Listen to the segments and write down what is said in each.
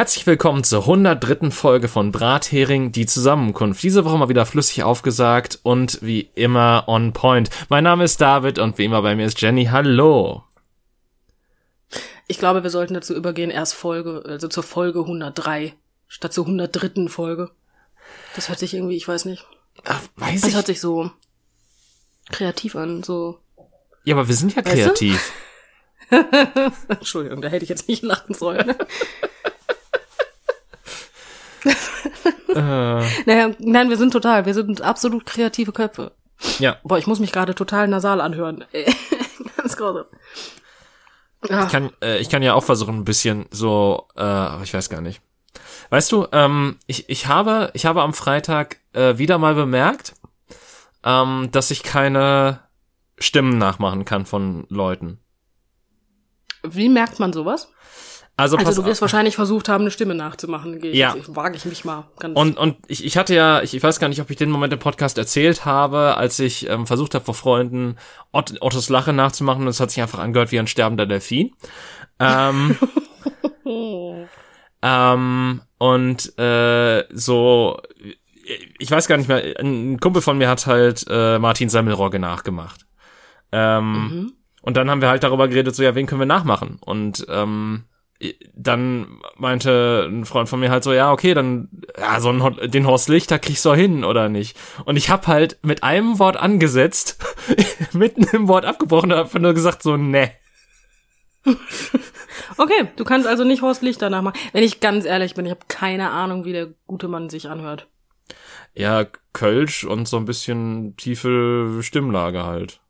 Herzlich willkommen zur 103. Folge von Brathering, die Zusammenkunft. Diese Woche mal wieder flüssig aufgesagt und wie immer on point. Mein Name ist David und wie immer bei mir ist Jenny. Hallo. Ich glaube, wir sollten dazu übergehen, erst Folge, also zur Folge 103, statt zur 103. Folge. Das hört sich irgendwie, ich weiß nicht. Ach, weiß Das ich. hört sich so kreativ an, so. Ja, aber wir sind ja kreativ. Entschuldigung, da hätte ich jetzt nicht lachen sollen. äh, naja, nein, wir sind total, wir sind absolut kreative Köpfe. ja, Boah, ich muss mich gerade total nasal anhören. Ganz. Ah, ich kann, äh, ich kann ja auch versuchen, ein bisschen so, äh, aber ich weiß gar nicht. Weißt du, ähm, ich, ich habe, ich habe am Freitag äh, wieder mal bemerkt, ähm, dass ich keine Stimmen nachmachen kann von Leuten. wie merkt man sowas? Also, Also du wirst wahrscheinlich versucht haben, eine Stimme nachzumachen. Gehe Ja. jetzt- wage ich mich mal ganz. Und, und ich, ich hatte ja, ich, ich weiß gar nicht, ob ich den Moment im Podcast erzählt habe, als ich ähm, versucht habe, vor Freunden Ott, Ottos Lache nachzumachen und es hat sich einfach angehört wie ein sterbender Delfin. Ähm, ähm, und äh, so, ich weiß gar nicht mehr, ein Kumpel von mir hat halt äh, Martin Semmelrogge nachgemacht. Ähm, Mhm. und dann haben wir halt darüber geredet, so ja, wen können wir nachmachen? Und ähm, dann meinte ein Freund von mir halt so, ja, okay, dann ja, so einen, den Horst Lichter kriegst du hin oder nicht? Und ich hab halt mit einem Wort angesetzt, mitten im Wort abgebrochen und hab nur gesagt so, ne. Okay, du kannst also nicht Horst Lichter nachmachen. Wenn ich ganz ehrlich bin, ich habe keine Ahnung, wie der gute Mann sich anhört. Ja, Kölsch und so ein bisschen tiefe Stimmlage halt.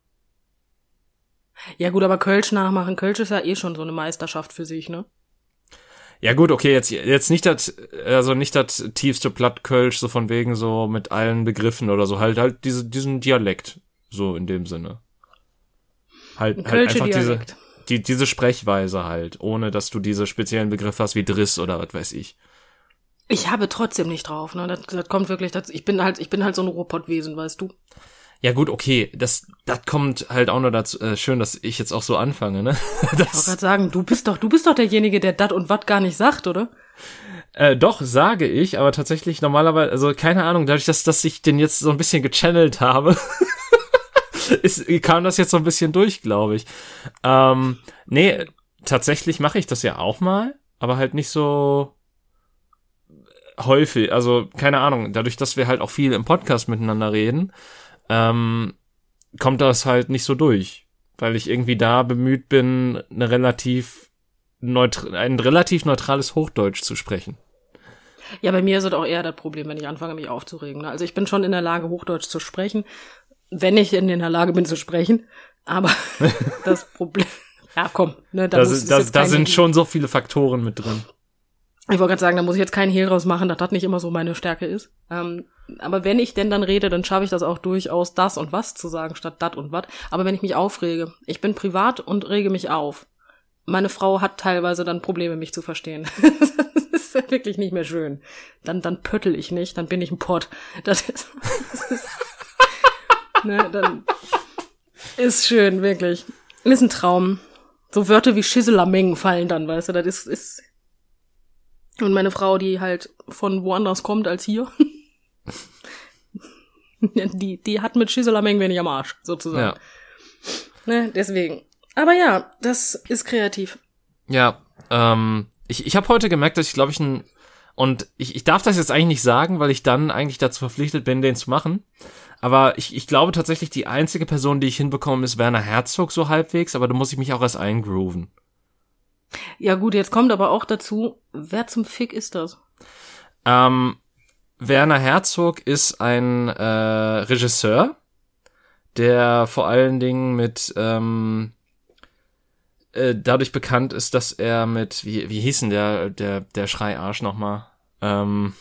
Ja gut, aber Kölsch nachmachen, Kölsch ist ja eh schon so eine Meisterschaft für sich, ne? Ja gut, okay, jetzt jetzt nicht das also nicht das tiefste Plattkölsch so von wegen so mit allen Begriffen oder so halt halt diese diesen Dialekt so in dem Sinne. Halt, Ein halt einfach diese die diese Sprechweise halt, ohne dass du diese speziellen Begriffe hast wie Driss oder was weiß ich. Ich habe trotzdem nicht drauf, ne? Das, das kommt wirklich, das, ich bin halt, ich bin halt so ein Ruhrpottwesen, weißt du? Ja gut, okay, das das kommt halt auch nur dazu äh, schön, dass ich jetzt auch so anfange, ne? Ich wollte Das, gerade sagen, du bist doch, du bist doch derjenige, der dat und wat gar nicht sagt, oder? äh, doch sage ich, aber tatsächlich normalerweise, also keine Ahnung, dadurch, dass dass ich den jetzt so ein bisschen gechannelt habe, ist, kam das jetzt so ein bisschen durch, glaube ich. Ähm, nee, tatsächlich mache ich das ja auch mal, aber halt nicht so häufig. Also keine Ahnung, dadurch, dass wir halt auch viel im Podcast miteinander reden, ähm, kommt das halt nicht so durch, weil ich irgendwie da bemüht bin, eine relativ ein relativ neutrales Hochdeutsch zu sprechen. Ja, bei mir ist es auch eher das Problem, wenn ich anfange, mich aufzuregen. Ne? Also ich bin schon in der Lage, Hochdeutsch zu sprechen, wenn ich in der Lage bin zu sprechen. Aber das Problem. Ja, komm, ne, da, Da, muss, sind- ist da, jetzt da sind schon so viele Faktoren mit drin. Ich wollte gerade sagen, da muss ich jetzt keinen Hehl draus machen, dass das nicht immer so meine Stärke ist. Ähm, aber wenn ich denn dann rede, dann schaffe ich das auch durchaus, das und was zu sagen, statt dat und wat. Aber wenn ich mich aufrege, ich bin privat und rege mich auf. Meine Frau hat teilweise dann Probleme, mich zu verstehen. das ist wirklich nicht mehr schön. Dann, dann pöttel ich nicht, dann bin ich ein Pott. Das ist, das ist ne, dann ist schön, wirklich. Ist ein Traum. So Wörter wie Schisselameng fallen dann, weißt du, das ist, ist und meine Frau, die halt von woanders kommt als hier, die, die hat mit Schisselameng wenig am Arsch, sozusagen. Ja. Ne, deswegen. Aber ja, das ist kreativ. Ja, ähm, ich, ich habe heute gemerkt, dass ich glaube ich ein und ich, ich darf das jetzt eigentlich nicht sagen, weil ich dann eigentlich dazu verpflichtet bin, den zu machen. Aber ich, ich glaube tatsächlich, die einzige Person, die ich hinbekomme, ist Werner Herzog so halbwegs, aber da muss ich mich auch erst eingrooven. Ja gut, jetzt kommt aber auch dazu, wer zum Fick ist das? Ähm, Werner Herzog ist ein äh, Regisseur, der vor allen Dingen mit ähm, äh, dadurch bekannt ist, dass er mit wie wie hieß denn der der der Schreiarsch nochmal? Ähm,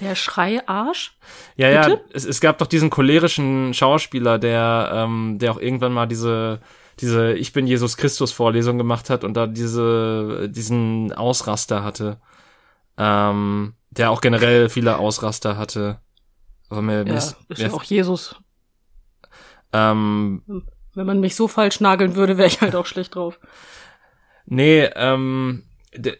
Der Schreiarsch? ja ja, es, es gab doch diesen cholerischen Schauspieler, der ähm, der auch irgendwann mal diese diese Ich bin Jesus Christus Vorlesung gemacht hat und da diese diesen Ausraster hatte. Ähm, der auch generell viele Ausraster hatte. Aber mir, Ja, ist, ist ja auch Jesus. ähm, Wenn man mich so falsch nageln würde, wäre ich halt auch schlecht drauf. nee, ähm, de,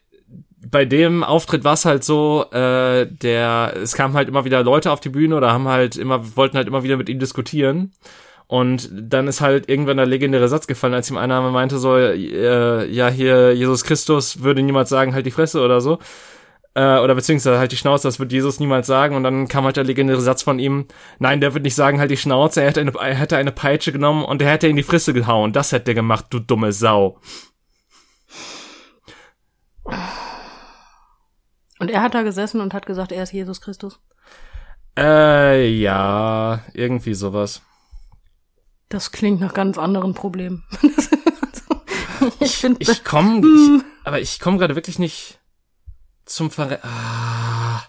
bei dem Auftritt war es halt so, äh, der, es kamen halt immer wieder Leute auf die Bühne oder haben halt immer, wollten halt immer wieder mit ihm diskutieren. Und dann ist halt irgendwann der legendäre Satz gefallen, als ihm einer meinte so, äh, ja, hier, Jesus Christus würde niemals sagen, halt die Fresse oder so. Äh, oder beziehungsweise halt die Schnauze, das wird Jesus niemals sagen. Und dann kam halt der legendäre Satz von ihm, nein, der wird nicht sagen, halt die Schnauze, er hätte eine, er hätte eine Peitsche genommen und er hätte in die Fresse gehauen. Das hätte er gemacht, du dumme Sau. Und er hat da gesessen und hat gesagt, er ist Jesus Christus. Äh, ja, irgendwie sowas. Das klingt nach ganz anderen Problemen. ich finde, Ich komme, ich, aber ich komme gerade wirklich nicht zum Verre... Ah.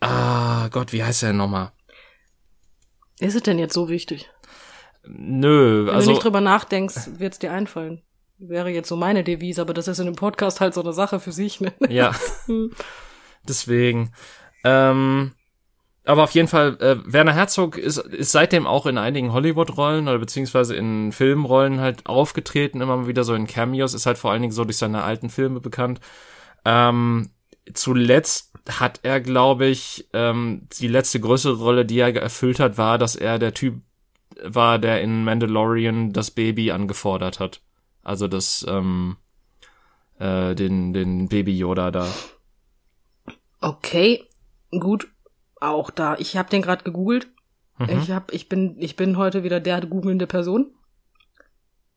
ah, Gott, wie heißt er denn nochmal? ist es denn jetzt so wichtig? Nö, Wenn du also nicht drüber nachdenkst, wird's dir einfallen. Wäre jetzt so meine Devise, aber das ist in einem Podcast halt so eine Sache für sich. Ne? ja, deswegen. Ähm, aber auf jeden Fall, äh, Werner Herzog ist, ist seitdem auch in einigen Hollywood-Rollen oder beziehungsweise in Filmrollen halt aufgetreten, immer mal wieder so in Cameos, ist halt vor allen Dingen so durch seine alten Filme bekannt. Ähm, zuletzt hat er, glaube ich, ähm, die letzte größere Rolle, die er erfüllt hat, war, dass er der Typ war, der in Mandalorian das Baby angefordert hat. Also das, ähm, äh, den, den Baby Yoda da. Okay, gut. Auch da. Ich habe den gerade gegoogelt. Mhm. Ich hab, ich bin, ich bin heute wieder der googelnde Person.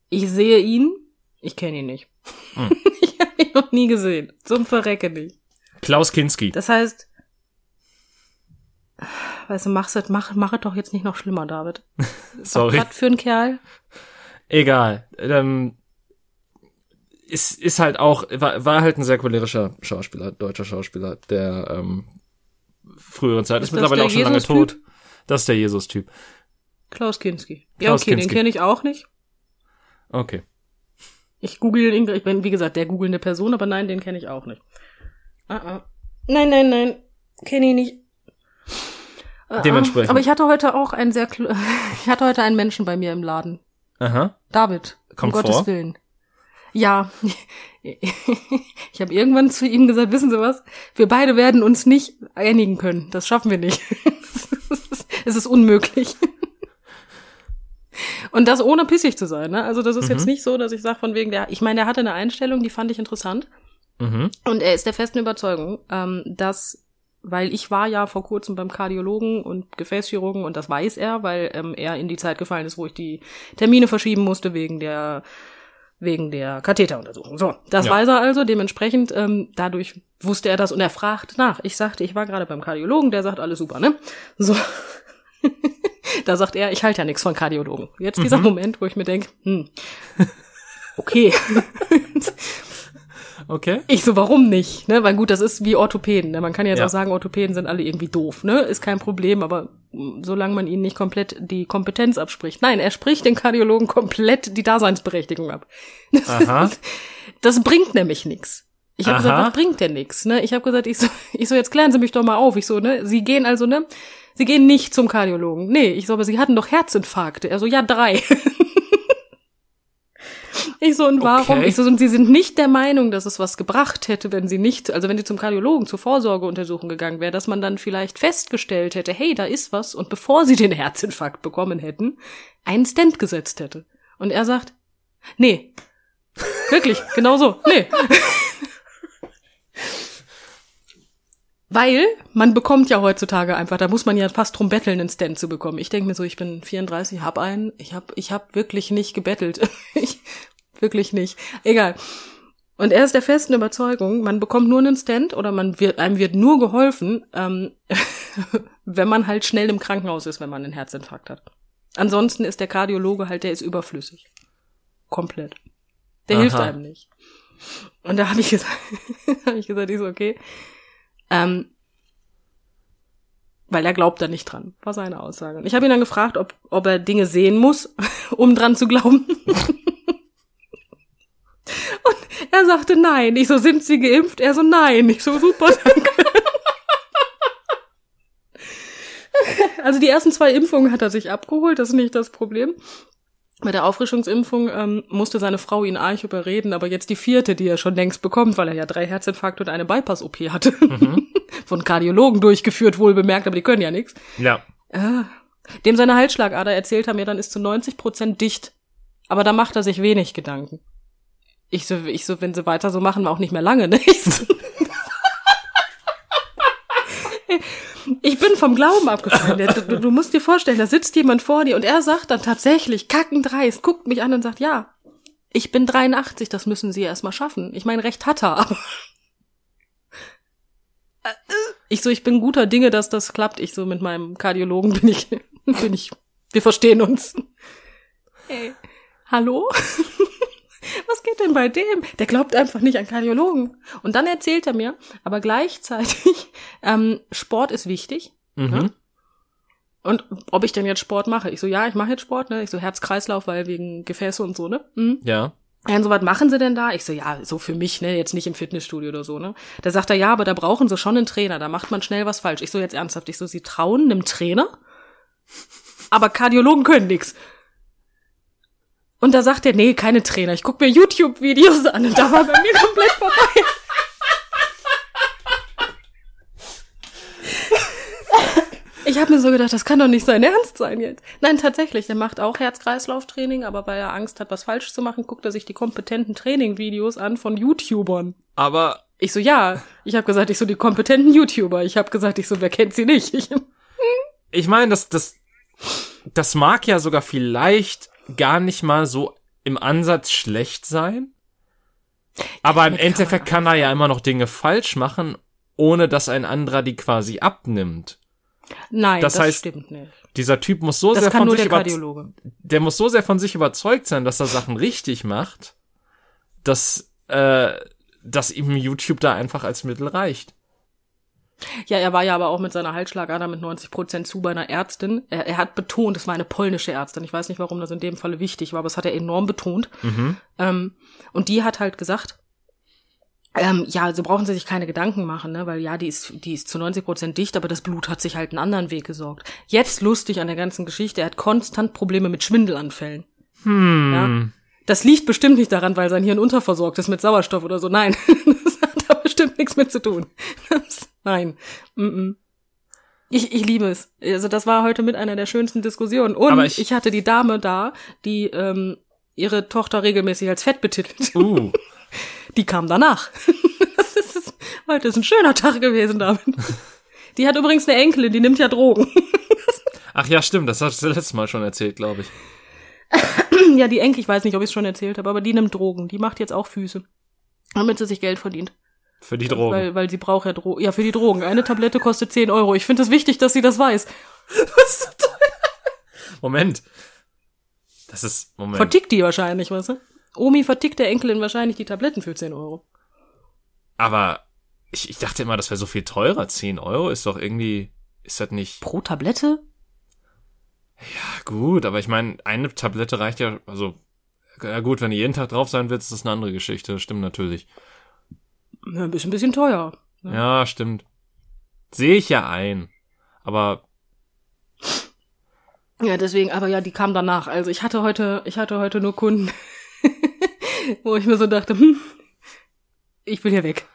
Ich sehe ihn. Ich kenne ihn nicht. Hm. ich habe ihn noch nie gesehen. Zum Verrecke nicht. Klaus Kinski. Das heißt, weißt du, mach's, es- mach, mach es doch jetzt nicht noch schlimmer, David. Sorry. Was für ein Kerl? Egal. Ähm, ist, ist halt auch, war, war halt ein sehr cholerischer Schauspieler, deutscher Schauspieler, der ähm, früheren Zeit ist, Ist mittlerweile auch schon lange tot. Das ist der Jesus-Typ. Klaus Kinski. Ja, Klaus okay, Kinski. den kenne ich auch nicht. Okay. Ich google ihn, ich bin, wie gesagt, der googelnde Person, aber nein, den kenne ich auch nicht. Ah, ah. Nein, nein, nein, kenne ich nicht. Ah, ah. Dementsprechend. Aber ich hatte heute auch einen sehr, ich hatte heute einen Menschen bei mir im Laden. Aha. David. Kommt um Gottes vor? Willen. Ja. Ich habe irgendwann zu ihm gesagt, wissen Sie was? Wir beide werden uns nicht einigen können. Das schaffen wir nicht. Es ist unmöglich. Und das ohne pissig zu sein. Ne? Also das ist jetzt Mhm. nicht so, dass ich sage von wegen der. Ich meine, der hatte eine Einstellung, die fand ich interessant. Mhm. Und er ist der festen Überzeugung, ähm, dass, weil ich war ja vor kurzem beim Kardiologen und Gefäßchirurgen und das weiß er, weil ähm, er in die Zeit gefallen ist, wo ich die Termine verschieben musste wegen der wegen der Katheteruntersuchung. So, das Ja. weiß er also. Dementsprechend, ähm, dadurch wusste er das und er fragt nach. Ich sagte, ich war gerade beim Kardiologen, der sagt alles super, ne? So. da sagt er, ich halte ja nichts von Kardiologen. Jetzt dieser Mhm. Moment, wo ich mir denke, hm, okay. Okay. Ich so, warum nicht? Ne? Weil gut, das ist wie Orthopäden. Ne? Man kann jetzt Ja. auch sagen, Orthopäden sind alle irgendwie doof. Ne? Ist kein Problem, aber mh, solange man ihnen nicht komplett die Kompetenz abspricht. Nein, er spricht den Kardiologen komplett die Daseinsberechtigung ab. Aha. Das bringt nämlich nix. Ich habe gesagt, was bringt denn nix? Ne? Ich habe gesagt, ich so, ich so, jetzt klären Sie mich doch mal auf. Ich so, ne, Sie gehen also, ne? Sie gehen nicht zum Kardiologen. Nee, ich so, aber Sie hatten doch Herzinfarkte. Er so, ja, drei. ich so, und warum? Okay. Ich so, und Sie sind nicht der Meinung, dass es was gebracht hätte, wenn Sie nicht, also wenn Sie zum Kardiologen zur Vorsorgeuntersuchung gegangen wäre, dass man dann vielleicht festgestellt hätte, hey, da ist was, und bevor Sie den Herzinfarkt bekommen hätten, einen Stent gesetzt hätte. Und er sagt, nee, Wirklich, genau so. Nee. Weil man bekommt ja heutzutage einfach, da muss man ja fast drum betteln, einen Stand zu bekommen. Ich denke mir so, ich bin 34, hab einen, ich hab, ich hab wirklich nicht gebettelt. ich, wirklich nicht. Egal. Und er ist der festen Überzeugung, man bekommt nur einen Stand oder man wird, einem wird nur geholfen, ähm, wenn man halt schnell im Krankenhaus ist, wenn man einen Herzinfarkt hat. Ansonsten ist der Kardiologe halt, der ist überflüssig. Komplett. Der Aha. hilft einem nicht. Und da habe ich gesagt, habe ich gesagt, ich so, okay. Ähm, weil er glaubt da nicht dran, war seine Aussage. Ich habe ihn dann gefragt, ob, ob er Dinge sehen muss, um dran zu glauben. Und er sagte nein. Ich so, sind Sie geimpft? Er so, nein. Ich so, super, danke. Also die ersten zwei Impfungen hat er sich abgeholt, das ist nicht das Problem. Bei der Auffrischungsimpfung ähm, musste seine Frau ihn arg überreden, aber jetzt die vierte, die er schon längst bekommt, weil er ja drei Herzinfarkte und eine Bypass-OP hatte. Von Kardiologen durchgeführt, wohl bemerkt, aber die können ja nichts. Ja. Äh, dem seine Halsschlagader erzählt haben, ja, dann ist zu 90 Prozent dicht. Aber da macht er sich wenig Gedanken. Ich so, ich so, wenn sie weiter so machen, auch nicht mehr lange, ne? Ich, bin vom Glauben abgefallen. Du, du musst dir vorstellen, da sitzt jemand vor dir und er sagt dann tatsächlich, kackendreist, guckt mich an und sagt, ja, ich bin 83, das müssen sie erst mal schaffen. Ich meine, recht hat er, aber. Ich so, ich bin guter Dinge, dass das klappt. Ich so, mit meinem Kardiologen bin ich, bin ich, wir verstehen uns. Ey, hallo? Was geht denn bei dem? Der glaubt einfach nicht an Kardiologen. Und dann erzählt er mir, aber gleichzeitig, ähm, Sport ist wichtig. Mhm. Und ob ich denn jetzt Sport mache? Ich so, ja, ich mache jetzt Sport, ne? Ich so, Herz-Kreislauf, weil wegen Gefäße und so, ne? Mhm. Ja. Ja, und so was machen sie denn da? Ich so, ja, so für mich, ne, jetzt nicht im Fitnessstudio oder so, ne? Da sagt er, ja, aber da brauchen sie schon einen Trainer, da macht man schnell was falsch. Ich so, jetzt ernsthaft, ich so, sie trauen einem Trainer? Aber Kardiologen können nix. Und da sagt er, nee, keine Trainer, ich guck mir YouTube-Videos an und da war bei mir komplett vorbei. Ich habe mir so gedacht, das kann doch nicht sein Ernst sein jetzt. Nein, tatsächlich, der macht auch Herz-Kreislauf-Training, aber weil er Angst hat, was falsch zu machen, guckt er sich die kompetenten Training-Videos an von YouTubern. Aber Ich so, ja. Ich habe gesagt, ich so, die kompetenten YouTuber. Ich habe gesagt, ich so, wer kennt sie nicht? Ich, ich meine, das, das, das mag ja sogar vielleicht gar nicht mal so im Ansatz schlecht sein. Aber im Endeffekt kann er ja immer noch Dinge falsch machen, ohne dass ein anderer die quasi abnimmt. nein, Das das, heißt, stimmt nicht. Dieser Typ muss so Das sehr von sich der der muss so sehr von sich überzeugt sein, dass er Sachen richtig macht, dass, äh, dass ihm YouTube da einfach als Mittel reicht. Ja, er war ja aber auch mit seiner Halsschlagader mit 90 Prozent zu bei einer Ärztin. Er, er hat betont, es war eine polnische Ärztin. Ich weiß nicht, warum das in dem Falle wichtig war, aber es hat er enorm betont. Ähm, und die hat halt gesagt, ähm, ja, so brauchen sie sich keine Gedanken machen, ne? weil ja, die ist, die ist zu 90 Prozent dicht, aber das Blut hat sich halt einen anderen Weg gesorgt. Jetzt lustig an der ganzen Geschichte, er hat konstant Probleme mit Schwindelanfällen. Hm. Ja? Das liegt bestimmt nicht daran, weil sein Hirn unterversorgt ist mit Sauerstoff oder so. Nein, das hat da bestimmt nichts mit zu tun. Das, nein. Mm -mm. Ich, ich liebe es. Also das war heute mit einer der schönsten Diskussionen. Und ich, ich- hatte die Dame da, die ähm, ihre Tochter regelmäßig als fett betitelt. Uh. Die kam danach. Das ist, das, heute ist ein schöner Tag gewesen damit. Die hat übrigens eine Enkelin, die nimmt ja Drogen. Ach ja, stimmt, das hast du letztes Mal schon erzählt, glaube ich. Ja, die Enkel, ich weiß nicht, ob ich es schon erzählt habe, aber die nimmt Drogen. Die macht jetzt auch Füße. Damit sie sich Geld verdient. Für die Drogen. Weil, weil sie braucht ja Drogen. Ja, für die Drogen. Eine Tablette kostet 10 Euro. Ich finde es wichtig, dass sie das weiß. Was? Moment. Das ist, Moment. Vertickt die wahrscheinlich, weißt du? Omi vertickt der Enkelin wahrscheinlich die Tabletten für 10 Euro. Aber ich, ich dachte immer, das wäre so viel teurer. 10 Euro ist doch irgendwie, ist das nicht Pro Tablette? Ja, gut, aber ich meine, eine Tablette reicht ja, also, ja gut, wenn du jeden Tag drauf sein willst, ist das eine andere Geschichte, stimmt natürlich. Ja, ein bisschen, ein bisschen teuer. Ja, stimmt. Sehe ich ja ein. Aber, Ja, deswegen, aber ja, die kam danach. Also ich hatte heute, ich hatte heute nur Kunden, wo ich mir so dachte, hm, ich will hier weg.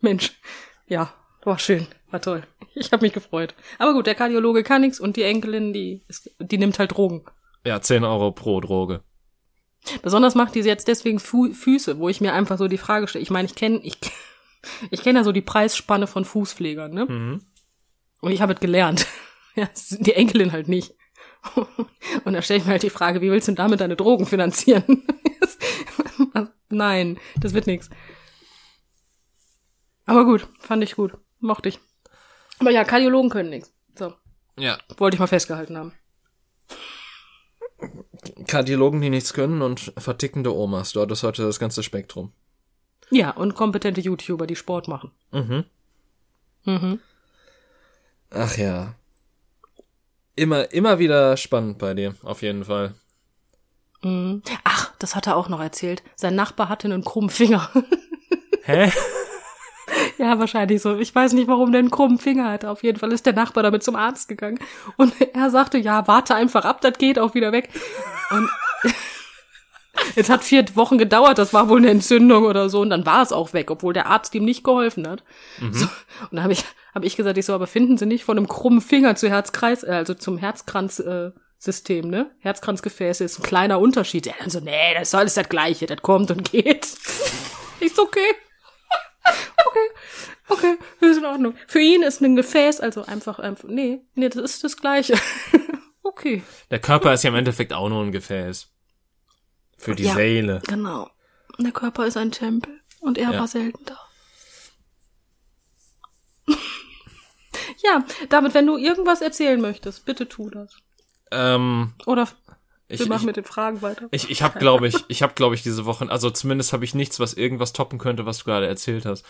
Mensch, ja, war schön, war toll. Ich habe mich gefreut. Aber gut, der Kardiologe kann nix und die Enkelin, die, ist, die nimmt halt Drogen. ja, 10 Euro pro Droge. Besonders macht die jetzt deswegen Fu Füße, wo ich mir einfach so die Frage stelle. Ich meine, ich kenne ich, ich kenne ja so die Preisspanne von Fußpflegern, ne? Mhm. Und ich habe es gelernt. Ja, die Enkelin halt nicht. Und da stelle ich mir halt die Frage, wie willst du denn damit deine Drogen finanzieren? Nein, das wird nix. Aber gut, fand ich gut. Mochte ich. Aber ja, Kardiologen können nix. So, Ja. wollte ich mal festgehalten haben. Kardiologen, die nichts können und vertickende Omas, dort ist heute das ganze Spektrum. Ja, und kompetente YouTuber, die Sport machen. Mhm. Mhm. Ach ja. Immer, immer wieder spannend bei dir, auf jeden Fall. Mhm. Ach, das hat er auch noch erzählt. Sein Nachbar hatte einen krummen Finger. Hä? ja, wahrscheinlich so. Ich weiß nicht, warum der einen krummen Finger hatte. Auf jeden Fall ist der Nachbar damit zum Arzt gegangen. Und er sagte, ja, warte einfach ab, das geht auch wieder weg. Und es hat vier Wochen gedauert, das war wohl eine Entzündung oder so und dann war es auch weg, obwohl der Arzt ihm nicht geholfen hat. Mhm. So, und dann habe ich, hab ich gesagt, ich so, aber finden Sie nicht von einem krummen Finger zu Herzkreis, äh, also zum Herzkranz, äh, System, ne? Herzkranzgefäße ist ein kleiner Unterschied. Er dann so, nee, das ist alles das Gleiche, das kommt und geht. ich so, okay. okay, okay, ist in Ordnung. Für ihn ist ein Gefäß, also einfach, einfach, nee, nee, das ist das Gleiche. okay. Der Körper ist ja im Endeffekt auch nur ein Gefäß. Für die Ja. Seele. Genau. Der Körper ist ein Tempel und er Ja. war selten da. ja, David, wenn du irgendwas erzählen möchtest, bitte tu das. Ähm, Oder ich, wir machen ich, mit den Fragen weiter. ich, ich habe, glaube ich, ich habe, glaube ich, diese Woche, also zumindest habe ich nichts, was irgendwas toppen könnte, was du gerade erzählt hast.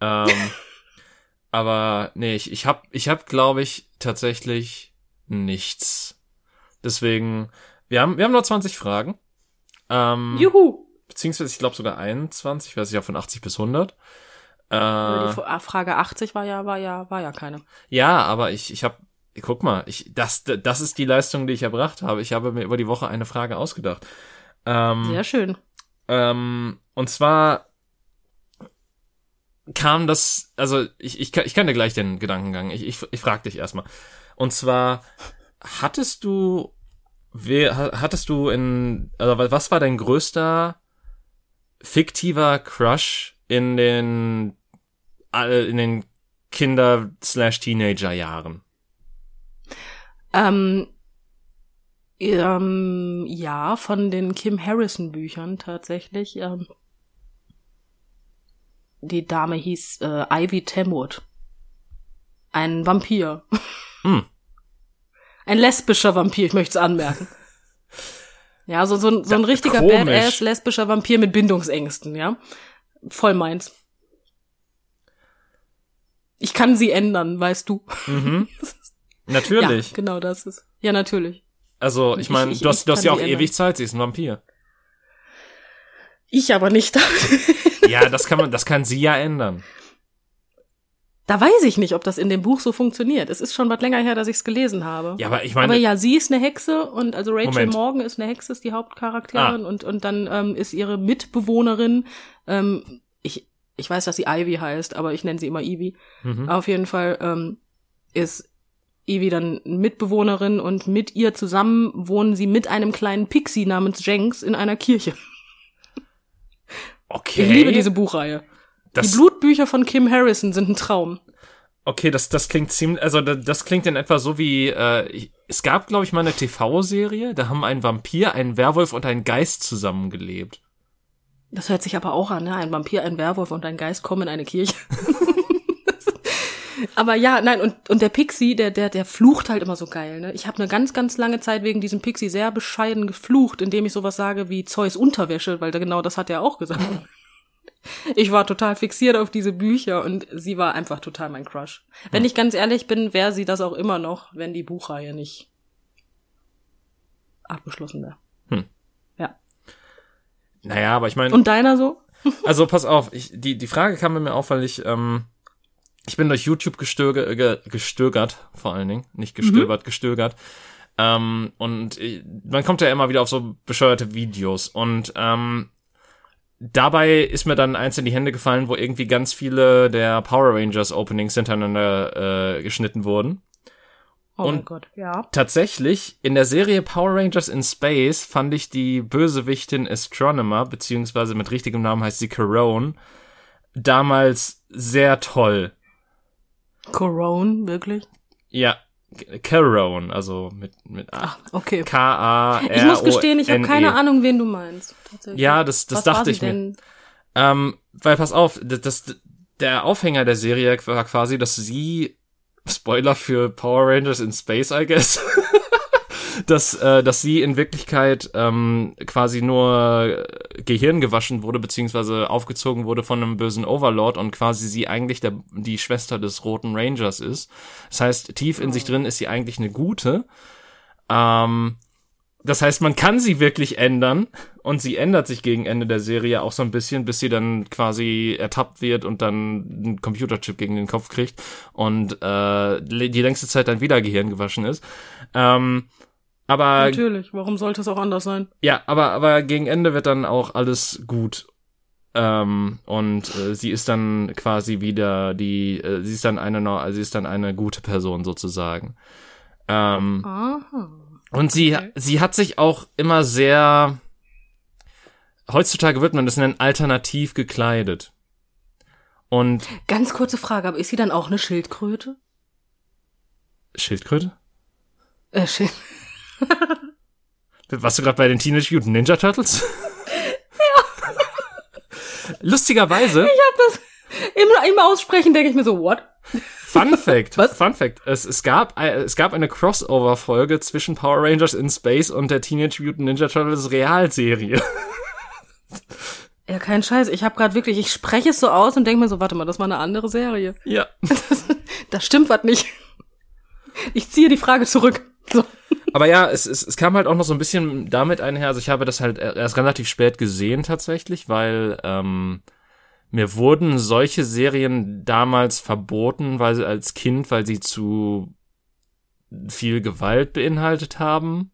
Ähm, aber nee, ich, ich habe, ich habe, glaube ich, tatsächlich nichts. Deswegen, wir haben, wir haben nur 20 Fragen. Ähm, Juhu! beziehungsweise ich glaube sogar 21, ich weiß ja von 80 bis 100. Weil Äh, Die Fra- Frage 80 war ja, war ja, war ja keine. ja, aber ich, ich habe, guck mal, ich, das, das ist die Leistung, die ich erbracht habe. Ich habe mir über die Woche eine Frage ausgedacht. Ähm, Sehr schön. Ähm, und zwar kam das, also ich, ich, kann- ich kann dir gleich den Gedankengang. Ich, ich, ich frage dich erstmal. Und zwar, hattest du, wer, ha- hattest du in, also wa- was war dein größter fiktiver Crush in den, äh, in den Kinder slash Teenager Jahren? Ähm, ähm, ja, von den Kim Harrison Büchern tatsächlich. Ähm, die Dame hieß äh, Ivy Temwood. Ein Vampir. Hm. Ein lesbischer Vampir, ich möchte es anmerken. Ja, so, so, ein- so ein richtiger komisch. Badass lesbischer Vampir mit Bindungsängsten, ja. Voll meins. Ich kann sie ändern, weißt du. Mhm. Natürlich. Ja, genau das ist. Ja, natürlich. Also, ich meine, du hast, du hast ja auch die ändern. ewig Zeit, sie ist ein Vampir. Ich aber nicht. Ja, das kann man, das kann sie ja ändern. Da weiß ich nicht, ob das in dem Buch so funktioniert. Es ist schon was länger her, dass ich es gelesen habe. Ja, aber ich meine, aber ja, sie ist eine Hexe und also Rachel Moment. Morgan ist eine Hexe, ist die Hauptcharakterin Ah. und und dann ähm, ist ihre Mitbewohnerin, ähm, ich ich weiß, dass sie Ivy heißt, aber ich nenne sie immer Ivy. mhm. Auf jeden Fall ähm, ist Ivy dann Mitbewohnerin und mit ihr zusammen wohnen sie mit einem kleinen Pixie namens Jenks in einer Kirche. okay. Ich liebe diese Buchreihe. das, die Blutbücher von Kim Harrison sind ein Traum. okay, das, das klingt ziemlich, also das, das klingt in etwa so wie, äh, es gab, glaube ich, mal eine TV-Serie, da haben ein Vampir, ein Werwolf und ein Geist zusammengelebt. Das hört sich aber auch an, ne? Ein Vampir, ein Werwolf und ein Geist kommen in eine Kirche. aber ja, nein, und, und der Pixie, der, der, der flucht halt immer so geil, ne? Ich habe eine ganz, ganz lange Zeit wegen diesem Pixie sehr bescheiden geflucht, indem ich sowas sage wie Zeus Unterwäsche, weil da genau das hat er auch gesagt. Ich war total fixiert auf diese Bücher und sie war einfach total mein Crush. Wenn ich ganz ehrlich bin, wäre sie das auch immer noch, wenn die Buchreihe nicht abgeschlossen wäre. Hm. Ja. Naja, aber ich meine, Und deiner so? also pass auf, ich, die, die Frage kam mir auf, weil ich, ähm, ich bin durch YouTube gestöge, ge, gestögert, vor allen Dingen, nicht gestöbert, gestögert. Ähm, und ich, man kommt ja immer wieder auf so bescheuerte Videos und ähm, dabei ist mir dann eins in die Hände gefallen, wo irgendwie ganz viele der Power Rangers Openings hintereinander äh, geschnitten wurden. Oh mein Und- Gott, ja. Tatsächlich, in der Serie Power Rangers in Space fand ich die Bösewichtin Astronomer, beziehungsweise mit richtigem Namen heißt sie Corone, damals sehr toll. Corone, wirklich? Ja, Corone, also mit, mit A. Ach, okay. K-A-R-O-N-E. Ich muss gestehen, ich habe keine Ahnung, wen du meinst. Tatsächlich. E. Ja, das, das Was dachte ich mir. denn? Ähm, weil pass auf, das, das, der Aufhänger der Serie war quasi, dass sie, Spoiler für Power Rangers in Space, I guess, dass, äh, dass sie in Wirklichkeit ähm, quasi nur Gehirn gewaschen wurde, beziehungsweise aufgezogen wurde von einem bösen Overlord und quasi sie eigentlich der, die Schwester des Roten Rangers ist. Das heißt, tief in sich drin ist sie eigentlich eine gute. Ähm, das heißt, man kann sie wirklich ändern und sie ändert sich gegen Ende der Serie auch so ein bisschen, bis sie dann quasi ertappt wird und dann einen Computerchip gegen den Kopf kriegt und äh, die längste Zeit dann wieder Gehirn gewaschen ist. Ähm, Aber Natürlich, warum sollte es auch anders sein? ja, aber aber gegen Ende wird dann auch alles gut. Ähm, und äh, sie ist dann quasi wieder die, äh, sie ist dann eine, sie ist dann eine gute Person sozusagen. Ähm, Aha. und sie, Okay. sie hat sich auch immer sehr, heutzutage wird man das nennen, alternativ gekleidet. Und Ganz kurze Frage, aber ist sie dann auch eine Schildkröte? Schildkröte? Äh, Schild. Warst du gerade bei den Teenage Mutant Ninja Turtles? Ja. Lustigerweise, Im, Im Aussprechen denke ich mir so, what? Fun Fact, Was? Fun Fact, es, es gab, äh, es gab eine Crossover-Folge zwischen Power Rangers in Space und der Teenage Mutant Ninja Turtles Realserie. Ja, kein Scheiß. Ich habe gerade wirklich, ich spreche es so aus und denke mir so, warte mal, das war eine andere Serie. ja. Da stimmt was nicht. Ich ziehe die Frage zurück. So. Aber ja, es, es, es kam halt auch noch so ein bisschen damit einher. Also ich habe das halt erst relativ spät gesehen tatsächlich, weil ähm, mir wurden solche Serien damals verboten, weil sie als Kind, weil sie zu viel Gewalt beinhaltet haben.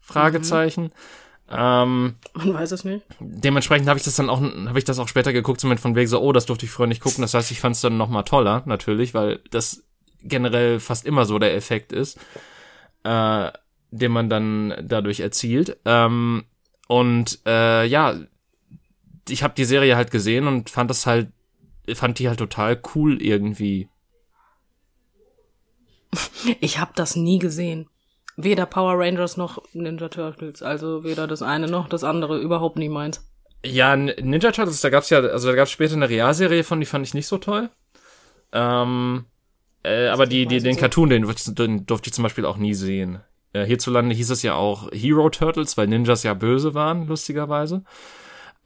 Fragezeichen. Ähm, Man weiß es nicht. dementsprechend habe ich das dann auch, habe ich das auch später geguckt, so mit von wegen so, oh, das durfte ich früher nicht gucken. Das heißt, ich fand es dann noch mal toller, natürlich, weil das generell fast immer so der Effekt ist, äh, den man dann dadurch erzielt. Ähm, und äh, ja, ich habe die Serie halt gesehen und fand das halt, fand die halt total cool irgendwie. Ich habe das nie gesehen. Weder Power Rangers noch Ninja Turtles. Also weder das eine noch das andere. Überhaupt nie meins. Ja, Ninja Turtles, da gab's ja, also da gab's später eine Realserie von, die fand ich nicht so toll. Ähm, äh, aber die, die, den Cartoon, den, durfte ich- den durfte ich zum Beispiel auch nie sehen. Äh, hierzulande hieß es ja auch Hero Turtles, weil Ninjas ja böse waren, lustigerweise.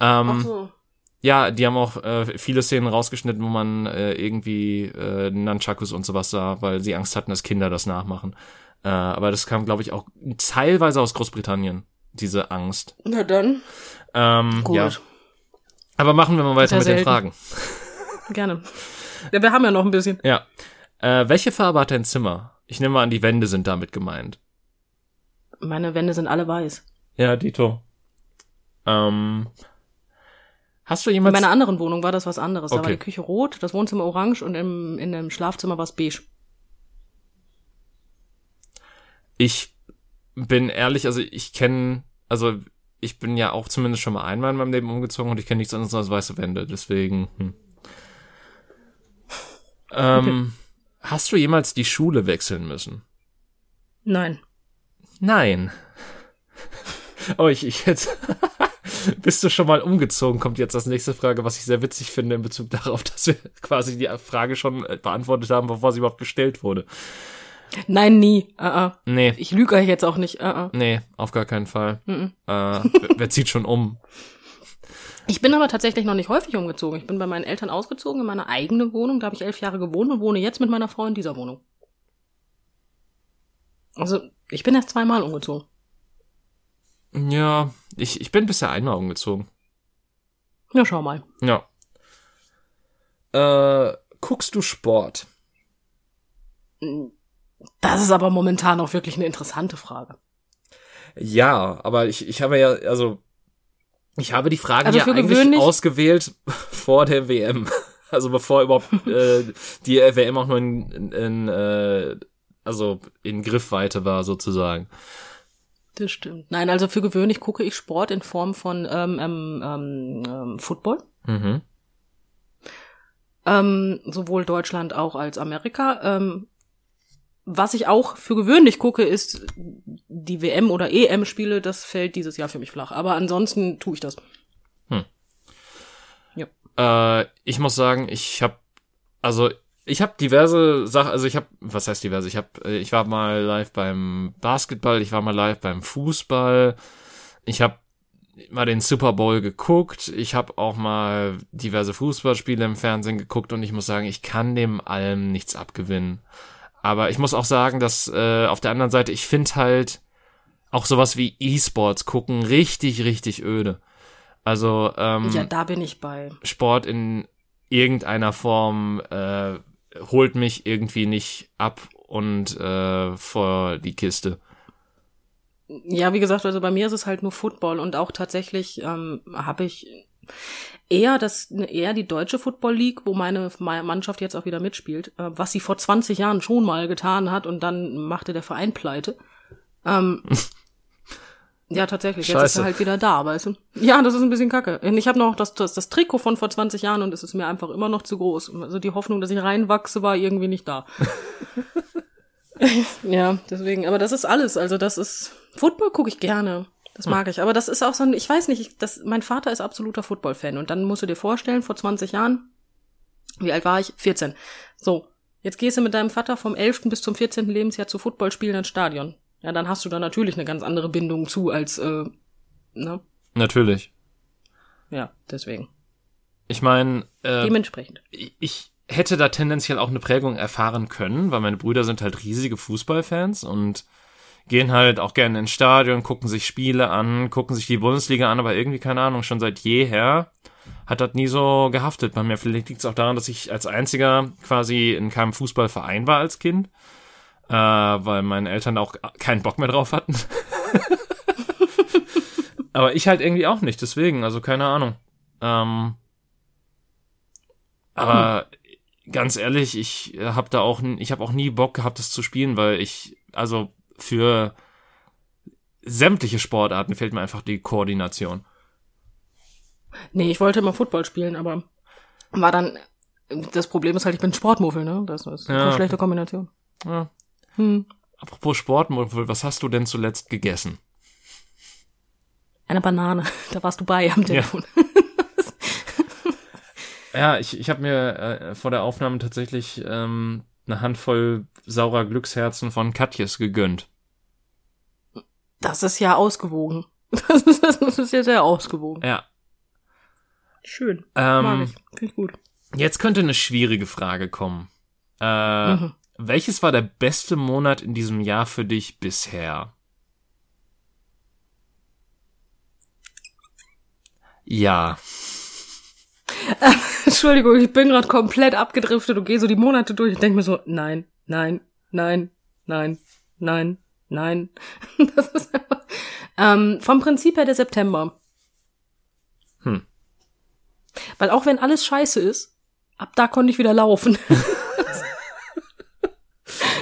Ähm, so. ja, die haben auch äh, viele Szenen rausgeschnitten, wo man äh, irgendwie äh, Nunchakus und sowas sah, weil sie Angst hatten, dass Kinder das nachmachen. Äh, aber das kam, glaube ich, auch teilweise aus Großbritannien, diese Angst. Na dann. Ähm, Gut. ja. Aber machen wir mal weiter mit den. Fragen. Gerne. Ja, wir haben ja noch ein bisschen. Ja. Äh, welche Farbe hat dein Zimmer? Ich nehme mal an, die Wände sind damit gemeint. Meine Wände sind alle weiß. Ja, Dito. Ähm, hast du In jemals... meiner anderen Wohnung war das was anderes. Da war Okay. die Küche rot, das Wohnzimmer orange und im, in dem Schlafzimmer war es beige. Ich bin ehrlich, also ich kenne, also ich bin ja auch zumindest schon mal einmal in meinem Leben umgezogen und ich kenne nichts anderes als weiße Wände, deswegen. Hm. Ähm, Hast du jemals die Schule wechseln müssen? Nein. Nein. Oh, ich, ich jetzt. Bist du schon mal umgezogen? Kommt jetzt als nächste Frage, was ich sehr witzig finde in Bezug darauf, dass wir quasi die Frage schon äh, beantwortet haben, bevor sie überhaupt gestellt wurde. Nein, nie. Uh -uh. Nee, Ich lüge euch jetzt auch nicht. Uh -uh. nee, auf gar keinen Fall. Mhm. Äh, wer, wer zieht schon um? Ich bin aber tatsächlich noch nicht häufig umgezogen. Ich bin bei meinen Eltern ausgezogen in meine eigene Wohnung. Da habe ich elf Jahre gewohnt und wohne jetzt mit meiner Frau in dieser Wohnung. Also, ich bin erst zweimal umgezogen. Ja, ich, ich bin bisher einmal umgezogen. Ja, schau mal. Ja. Äh, guckst du Sport? Das ist aber momentan auch wirklich eine interessante Frage. Ja, aber ich, ich habe ja, also, ich habe die Fragen Also ja eigentlich ausgewählt vor der WM. Also bevor überhaupt äh, die WM auch nur in, in, in äh, also in Griffweite war sozusagen. Das stimmt. Nein, also für gewöhnlich gucke ich Sport in Form von ähm, ähm, ähm, ähm, Football. Mhm. Ähm, sowohl Deutschland auch als Amerika. Ähm, was ich auch für gewöhnlich gucke, ist die WM- oder EM-Spiele. Das fällt dieses Jahr für mich flach. Aber ansonsten tue ich das. Äh, ich muss sagen, ich habe also ich habe diverse Sachen, also ich habe, was heißt diverse? Ich habe, ich war mal live beim Basketball, ich war mal live beim Fußball, ich habe mal den Super Bowl geguckt, ich habe auch mal diverse Fußballspiele im Fernsehen geguckt und ich muss sagen, ich kann dem allem nichts abgewinnen. Aber ich muss auch sagen, dass äh, auf der anderen Seite, ich finde halt auch sowas wie E-Sports gucken richtig, richtig öde. Also ähm, Ja, da bin ich bei. Sport in irgendeiner Form äh, holt mich irgendwie nicht ab und äh, vor die Kiste. ja, wie gesagt, also bei mir ist es halt nur Football und auch tatsächlich ähm, habe ich eher das eher die deutsche Football League, wo meine, meine Mannschaft jetzt auch wieder mitspielt, äh, was sie vor 20 Jahren schon mal getan hat und dann machte der Verein pleite. Ähm, ja, tatsächlich. Jetzt Scheiße. ist er halt wieder da, weißt du? Ja, das ist ein bisschen kacke. Ich habe noch das, das, das Trikot von vor 20 Jahren und es ist mir einfach immer noch zu groß. Also die Hoffnung, dass ich reinwachse, war irgendwie nicht da. ja, deswegen. Aber das ist alles. Also das ist Football gucke ich gerne. Das mag ich. Aber das ist auch so ein, ich weiß nicht, ich, das, mein Vater ist absoluter Football-Fan. Und dann musst du dir vorstellen, vor 20 Jahren, wie alt war ich? 14. So, jetzt gehst du mit deinem Vater vom 11. bis zum 14. Lebensjahr zu Footballspielen ins Stadion. Ja, dann hast du da natürlich eine ganz andere Bindung zu als, äh, ne? Natürlich. Ja, deswegen. Ich meine, äh, Dementsprechend. ich hätte da tendenziell auch eine Prägung erfahren können, weil meine Brüder sind halt riesige Fußballfans und gehen halt auch gerne ins Stadion, gucken sich Spiele an, gucken sich die Bundesliga an, aber irgendwie, keine Ahnung, schon seit jeher hat das nie so gehaftet bei mir. Vielleicht liegt es auch daran, dass ich als einziger quasi in keinem Fußballverein war als Kind, äh, weil meine Eltern auch keinen Bock mehr drauf hatten. aber ich halt irgendwie auch nicht, deswegen, also keine Ahnung. Ähm, aber ganz ehrlich, ich habe da auch, ich habe auch nie Bock gehabt, das zu spielen, weil ich, also für sämtliche Sportarten fehlt mir einfach die Koordination. Nee, ich wollte immer Football spielen, aber war dann, das Problem ist halt, ich bin Sportmuffel, ne? Das ist Ja. eine schlechte Kombination. Ja. Hm. Apropos Sportmuffel, was hast du denn zuletzt gegessen? Eine Banane. Da warst du bei am Telefon. Ja, ich, ich habe mir äh, vor der Aufnahme tatsächlich ähm, eine Handvoll saurer Glücksherzen von Katjes gegönnt. Das ist ja ausgewogen. Das ist, das ist ja sehr ausgewogen. Ja. Schön. Mag Ähm, ich. Finde ich gut. jetzt könnte eine schwierige Frage kommen. Äh, Mhm. Welches war der beste Monat in diesem Jahr für dich bisher? Ja. Entschuldigung, ich bin gerade komplett abgedriftet und gehe so die Monate durch und denke mir so, nein, nein, nein, nein, nein, nein. Das ist einfach, ähm, vom Prinzip her der September. Hm. Weil auch wenn alles scheiße ist, ab da konnte ich wieder laufen.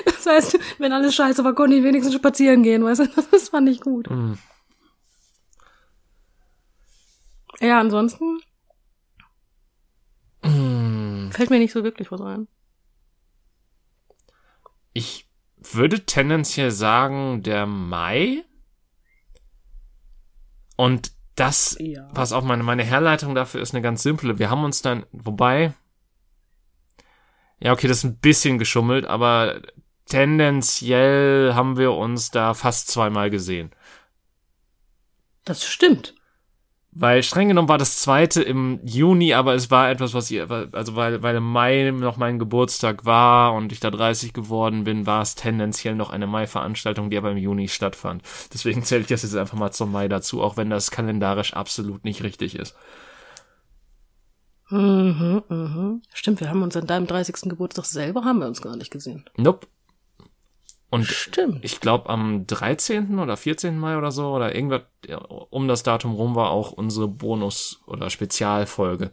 das heißt, wenn alles scheiße war, konnte ich wenigstens spazieren gehen, weißt du? Das fand ich gut. Hm. Ja, ansonsten Hm. fällt mir nicht so wirklich was ein. Ich würde tendenziell sagen, der Mai. Und das, Ja. pass auf, meine, meine Herleitung dafür ist eine ganz simple. Wir haben uns dann, wobei, ja, okay, das ist ein bisschen geschummelt, aber tendenziell haben wir uns da fast zweimal gesehen. Das stimmt. Weil streng genommen war das zweite im Juni, aber es war etwas, was ich, also weil, weil im Mai noch mein Geburtstag war und ich da 30 geworden bin, war es tendenziell noch eine Mai-Veranstaltung, die aber im Juni stattfand. Deswegen zähle ich das jetzt einfach mal zum Mai dazu, auch wenn das kalendarisch absolut nicht richtig ist. Mhm, mhm. Stimmt, wir haben uns an deinem 30. Geburtstag selber haben wir uns gar nicht gesehen. Nope. Und Stimmt. ich glaube am 13. oder 14. Mai oder so oder irgendwas um das Datum rum war auch unsere Bonus- oder Spezialfolge,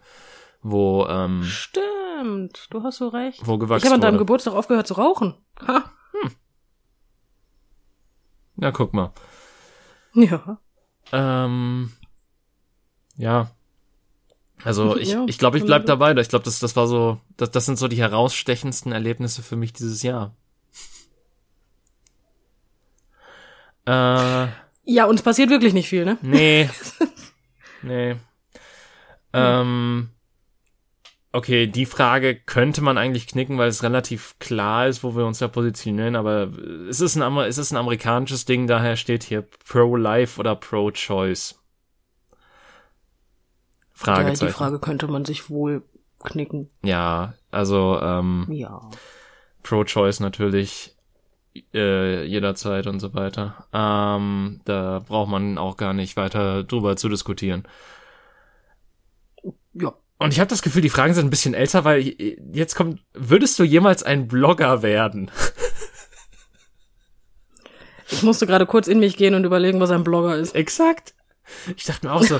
wo ähm, Stimmt, du hast so recht. wo Ich gewachsen habe an deinem. Geburtstag aufgehört zu rauchen. Ha. Ja, guck mal. Ja. Ähm, ja. Also ich Ja, ich, glaube, ich bleib dabei. Ich glaube, das, das war so, das, das sind so die herausstechendsten Erlebnisse für mich dieses Jahr. Äh, Ja, uns passiert wirklich nicht viel, ne? nee. nee. Ähm, okay, die Frage könnte man eigentlich knicken, weil es relativ klar ist, wo wir uns da positionieren, aber es ist ein, Amer- es ist ein amerikanisches Ding, daher steht hier Pro-Life oder Pro-Choice. Ja, Fragezeichen. die Frage könnte man sich wohl knicken. Ja, also ähm, Ja. Pro-Choice natürlich äh, jederzeit und so weiter. Ähm, da braucht man auch gar nicht weiter drüber zu diskutieren. Ja. Und ich habe das Gefühl, die Fragen sind ein bisschen älter, weil jetzt kommt, würdest du jemals ein Blogger werden? Ich musste gerade kurz in mich gehen und überlegen, was ein Blogger ist. Exakt. Ich dachte mir auch so,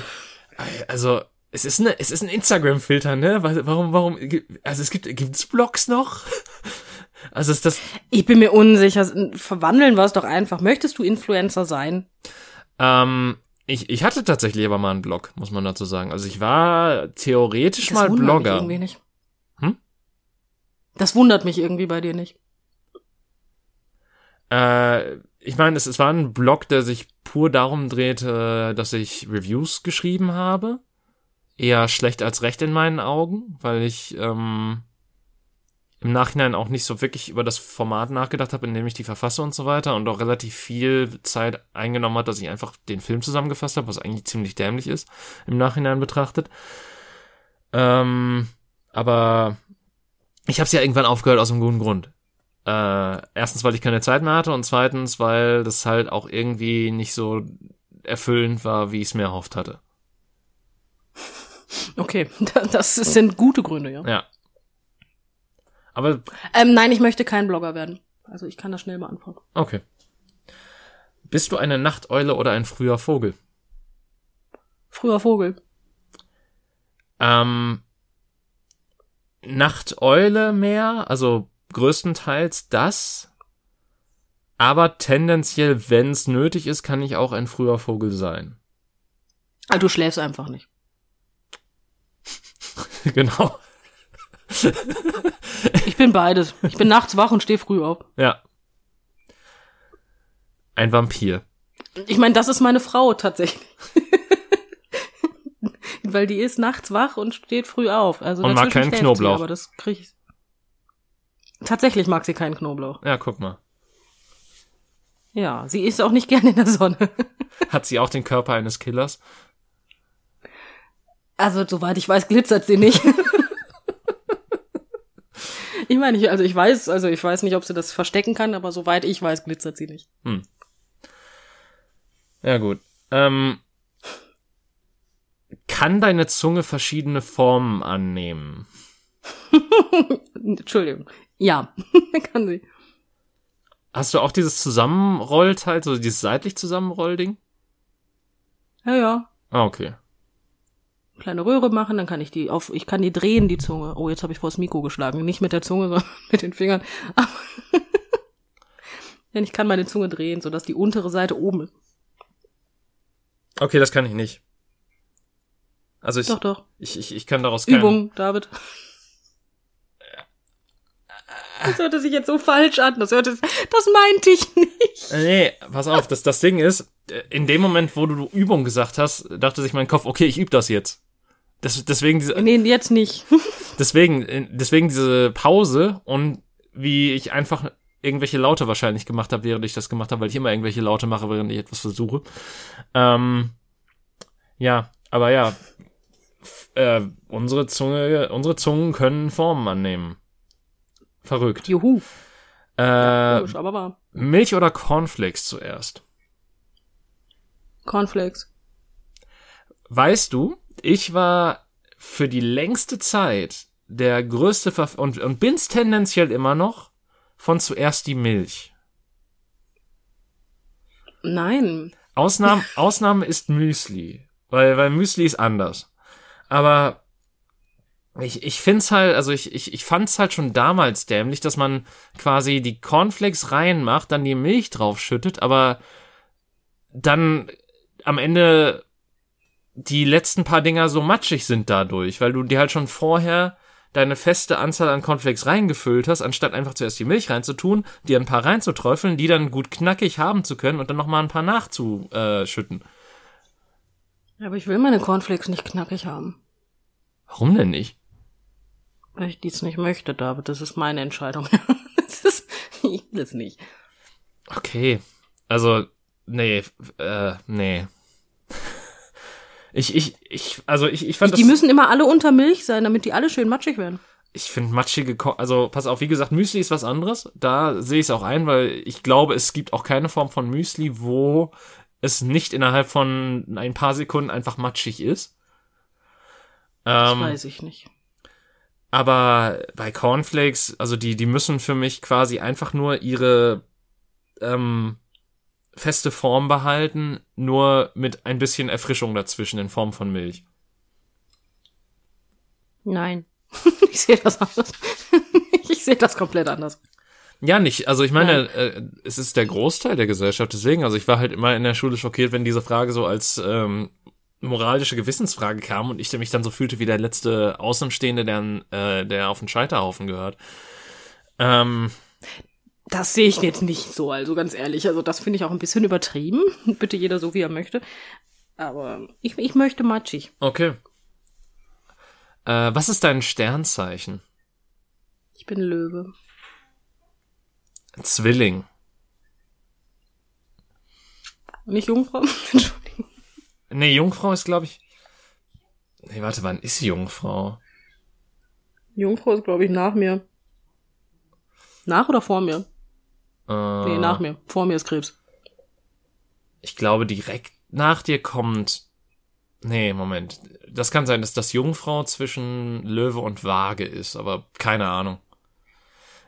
also es ist eine, es ist ein Instagram-Filter, ne? Warum, warum? Also es gibt, gibt's Blogs noch? Also ist das. Ich bin mir unsicher. Verwandeln wir es doch einfach. Möchtest du Influencer sein? Ähm, ich, ich hatte tatsächlich aber mal einen Blog, muss man dazu sagen. Also ich war theoretisch Das mal wundert Blogger. Mich irgendwie nicht. Hm? Das wundert mich irgendwie bei dir nicht. Äh, ich meine, es, es war ein Blog, der sich pur darum drehte, dass ich Reviews geschrieben habe. Eher schlecht als recht in meinen Augen, weil ich ähm, im Nachhinein auch nicht so wirklich über das Format nachgedacht habe, in dem ich die verfasse und so weiter und auch relativ viel Zeit eingenommen hat, dass ich einfach den Film zusammengefasst habe, was eigentlich ziemlich dämlich ist, im Nachhinein betrachtet. Ähm, aber ich habe es ja irgendwann aufgehört aus einem guten Grund. Äh, erstens, weil ich keine Zeit mehr hatte und zweitens, weil das halt auch irgendwie nicht so erfüllend war, wie ich es mir erhofft hatte. Okay, das sind gute Gründe, ja. Ja. Aber Ähm, nein, ich möchte kein Blogger werden. Also ich kann das schnell beantworten. okay. Bist du eine Nachteule oder ein früher Vogel? Früher Vogel. Ähm, Nachteule mehr, also größtenteils das. Aber tendenziell, wenn es nötig ist, kann ich auch ein früher Vogel sein. Ah, du schläfst einfach nicht. genau. Ich bin beides. Ich bin nachts wach und stehe früh auf. Ja. Ein Vampir. Ich meine, das ist meine Frau tatsächlich. Weil die ist nachts wach und steht früh auf. Also Und mag keinen Knoblauch. Sie, aber das krieg ich. Tatsächlich mag sie keinen Knoblauch. Ja, guck mal. Ja, sie ist auch nicht gerne in der Sonne. Hat sie auch den Körper eines Killers? Also, soweit ich weiß, glitzert sie nicht. ich meine, ich, also ich weiß, also ich weiß nicht, ob sie das verstecken kann, aber soweit ich weiß, glitzert sie nicht. Ja, gut. Ähm, kann deine Zunge verschiedene Formen annehmen? Entschuldigung. Ja, kann sie. Hast du auch dieses Zusammenrollteil, so dieses seitlich Zusammenrollding? Ja, ja. Ah, okay. Kleine Röhre machen, dann kann ich die auf, ich kann die drehen, die Zunge. Oh, jetzt habe ich vor das Mikro geschlagen. Nicht mit der Zunge, sondern mit den Fingern. Aber Denn ich kann meine Zunge drehen, sodass die untere Seite oben ist. Okay, das kann ich nicht. Also ich, Doch, doch. ich, ich, ich kann daraus kein- Übung, David. Das hörte sich jetzt so falsch an. Das hörte, das meinte ich nicht. Äh, Nee, pass auf, das, das Ding ist, äh, in dem Moment, wo du Übung gesagt hast, dachte sich mein Kopf, okay, ich übe das jetzt. Das, deswegen diese, Nee, jetzt nicht. deswegen, äh, deswegen diese Pause und wie ich einfach irgendwelche Laute wahrscheinlich gemacht habe, während ich das gemacht habe, weil ich immer irgendwelche Laute mache, während ich etwas versuche. Ähm, ja, aber ja, äh, unsere Zunge, unsere Zungen können Formen annehmen. Verrückt. Juhu. Äh, Komisch, aber wahr. Milch oder Cornflakes zuerst? Cornflakes. Weißt du, ich war für die längste Zeit der größte Verf und, und bin's tendenziell immer noch von zuerst die Milch. Nein. Ausnahme, Ausnahme ist Müsli, weil, weil Müsli ist anders. Aber ich, ich find's halt, also ich, ich, ich fand's halt schon damals dämlich, dass man quasi die Cornflakes reinmacht, dann die Milch draufschüttet, aber dann am Ende die letzten paar Dinger so matschig sind dadurch, weil du dir halt schon vorher deine feste Anzahl an Cornflakes reingefüllt hast, anstatt einfach zuerst die Milch reinzutun, dir ein paar reinzuträufeln, die dann gut knackig haben zu können und dann nochmal ein paar nachzuschütten. Aber ich will meine Cornflakes nicht knackig haben. Warum denn nicht? Weil ich dies nicht möchte, David. Das ist meine Entscheidung. das ist, ich will es nicht. Okay. Also, nee, äh, nee. Ich, ich, ich, also ich, ich fand Die das, müssen immer alle unter Milch sein, damit die alle schön matschig werden. ich finde matschige, Ko also pass auf, wie gesagt, Müsli ist was anderes. Da sehe ich es auch ein, weil ich glaube, es gibt auch keine Form von Müsli, wo es nicht innerhalb von ein paar Sekunden einfach matschig ist. Das Ähm, weiß ich nicht. Aber bei Cornflakes, also die, die müssen für mich quasi einfach nur ihre ähm, feste Form behalten, nur mit ein bisschen Erfrischung dazwischen in Form von Milch. Nein. ich sehe das anders. ich sehe das komplett anders. Ja, nicht. Also ich meine, äh, es ist der Großteil der Gesellschaft. Deswegen, also ich war halt immer in der Schule schockiert, wenn diese Frage so als ähm, moralische Gewissensfrage kam und ich mich dann so fühlte wie der letzte Außenstehende, der, äh, der auf den Scheiterhaufen gehört. Ähm, das sehe ich jetzt nicht so, also ganz ehrlich. Also das finde ich auch ein bisschen übertrieben. Bitte jeder so, wie er möchte. Aber ich, ich möchte matschig. Okay. Äh, was ist dein Sternzeichen? Ich bin Löwe. Zwilling. Nicht Jungfrau? Entschuldigung. Nee, Jungfrau ist, glaube ich. Nee, warte, wann ist Jungfrau? Jungfrau ist, glaube ich, nach mir. Nach oder vor mir? Äh, Nee, nach mir. Vor mir ist Krebs. Ich glaube, direkt nach dir kommt. Nee, Moment. Das kann sein, dass das Jungfrau zwischen Löwe und Waage ist, aber keine Ahnung.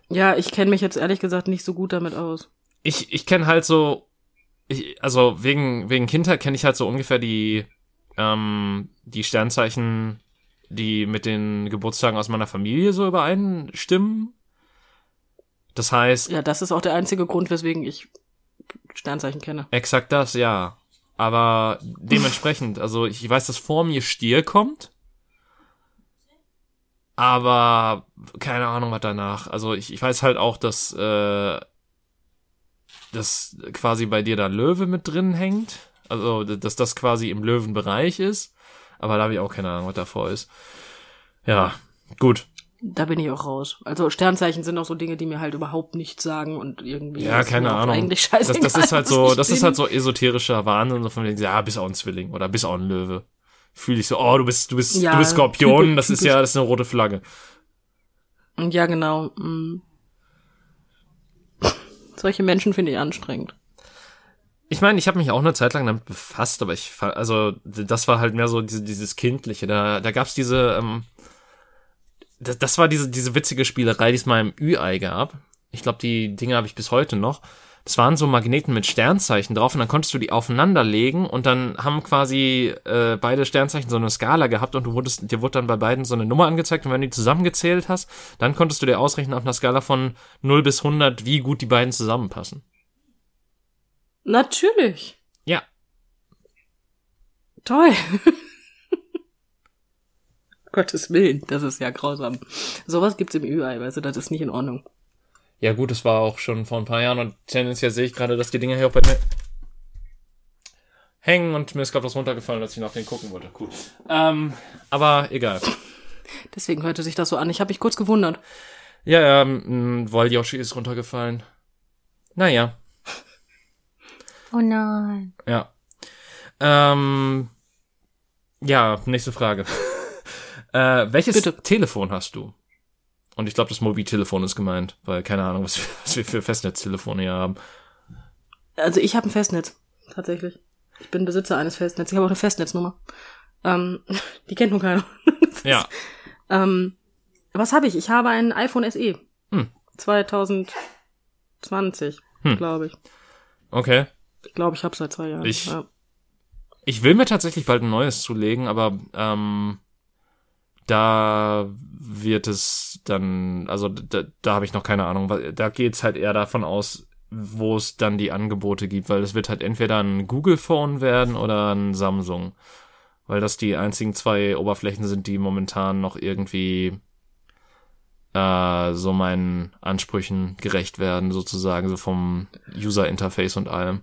Ja, ich kenne mich jetzt ehrlich gesagt nicht so gut damit aus. Ich, ich kenne halt so. Ich, also wegen, wegen Kindheit kenne ich halt so ungefähr die, ähm, die Sternzeichen, die mit den Geburtstagen aus meiner Familie so übereinstimmen. Das heißt, Ja, das ist auch der einzige Grund, weswegen ich Sternzeichen kenne. Exakt das, ja. Aber dementsprechend, also ich weiß, dass vor mir Stier kommt. Aber keine Ahnung, was danach. Also ich, ich weiß halt auch, dass, äh, dass quasi bei dir da Löwe mit drin hängt. Also, dass das quasi im Löwenbereich ist. Aber da habe ich auch keine Ahnung, was davor ist. Ja, gut. Da bin ich auch raus. Also Sternzeichen sind auch so Dinge, die mir halt überhaupt nichts sagen und irgendwie. Ja, ist keine Ahnung. Eigentlich Das, scheißegal, das ist halt so, das ist bin. halt so esoterischer Wahnsinn, so von wegen, ja, bist auch ein Zwilling oder bist auch ein Löwe. Fühl ich so, oh, du bist, du bist, Ja, du bist Skorpion, typisch- das ist ja, das ist eine rote Flagge. Ja, genau. mm. Solche Menschen finde ich anstrengend. Ich meine, ich habe mich auch eine Zeit lang damit befasst, aber ich, also das war halt mehr so diese, dieses kindliche. Da, da gab's diese, ähm, das, das war diese, diese witzige Spielerei, die es mal im Ü-Ei gab. Ich glaube, die Dinge habe ich bis heute noch. Das waren so Magneten mit Sternzeichen drauf und dann konntest du die aufeinander legen und dann haben quasi äh, beide Sternzeichen so eine Skala gehabt und du wurdest, dir wurde dann bei beiden so eine Nummer angezeigt und wenn du die zusammengezählt hast, dann konntest du dir ausrechnen auf einer Skala von 0 bis 100, wie gut die beiden zusammenpassen. Natürlich. Ja, Toll. Gottes Willen, das ist ja grausam. Sowas gibt's im Ü-Ei, du, das ist nicht in Ordnung. Ja, gut, das war auch schon vor ein paar Jahren und tendenziell sehe ich gerade, dass die Dinger hier auch bei mir hängen und mir ist gerade was runtergefallen, als ich nach denen gucken wollte. Cool. Ähm, aber egal. Deswegen hörte sich das so an. Ich habe mich kurz gewundert. Ja, ja, ähm, Yoshi ist runtergefallen. Naja, Oh nein. ja. Ähm, ja, nächste Frage. Äh, welches Bitte. Telefon hast du? Und ich glaube, das Mobiltelefon ist gemeint, weil keine Ahnung, was, wir- was wir für Festnetztelefone hier haben. Also ich habe ein Festnetz, tatsächlich. Ich bin Besitzer eines Festnetzes. Ich habe auch eine Festnetznummer. Ähm, die kennt nur keiner. Ja, ähm, was habe ich? Ich habe ein iPhone SE. Hm. 2020, Hm. glaube ich. okay. Ich glaube, ich habe seit zwei Jahren. Ich- ja. Ich will mir tatsächlich bald ein neues zulegen, aber ähm, da wird es dann, also da, da habe ich noch keine Ahnung. Da geht's halt eher davon aus, wo es dann die Angebote gibt, weil es wird halt entweder ein Google Phone werden oder ein Samsung, weil das die einzigen zwei Oberflächen sind, die momentan noch irgendwie äh, so meinen Ansprüchen gerecht werden, sozusagen, so vom User Interface und allem.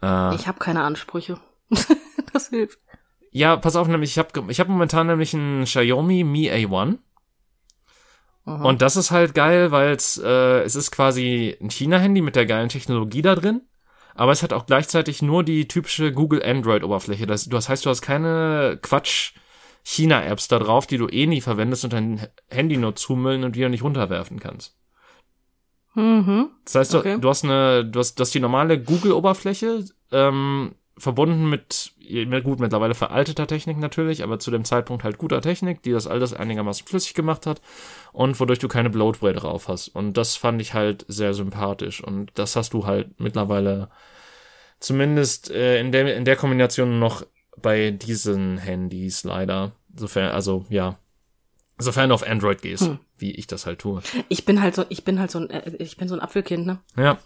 Äh, Ich habe keine Ansprüche. das hilft. Ja, pass auf, nämlich ich habe ich hab momentan nämlich ein Xiaomi Mi A1 Aha. und das ist halt geil, weil es äh, es ist quasi ein China-Handy mit der geilen Technologie da drin, aber es hat auch gleichzeitig nur die typische Google Android Oberfläche. Das, das heißt, du hast keine Quatsch China Apps da drauf, die du eh nie verwendest und dein Handy nur zumüllen und wieder nicht runterwerfen kannst. mhm. Das heißt, du, Okay. du hast eine, du hast, du hast die normale Google-Oberfläche, ähm, verbunden mit, gut, mittlerweile veralteter Technik natürlich, aber zu dem Zeitpunkt halt guter Technik, die das alles einigermaßen flüssig gemacht hat und wodurch du keine Bloatware drauf hast. Und das fand ich halt sehr sympathisch und das hast du halt mittlerweile Zumindest äh, in, der, in der Kombination noch bei diesen Handys leider. Sofern, also ja. Sofern du auf Android gehst, hm. wie ich das halt tue. Ich bin halt so, ich bin halt so ein, äh, ich bin so ein Apfelkind, ne? Ja.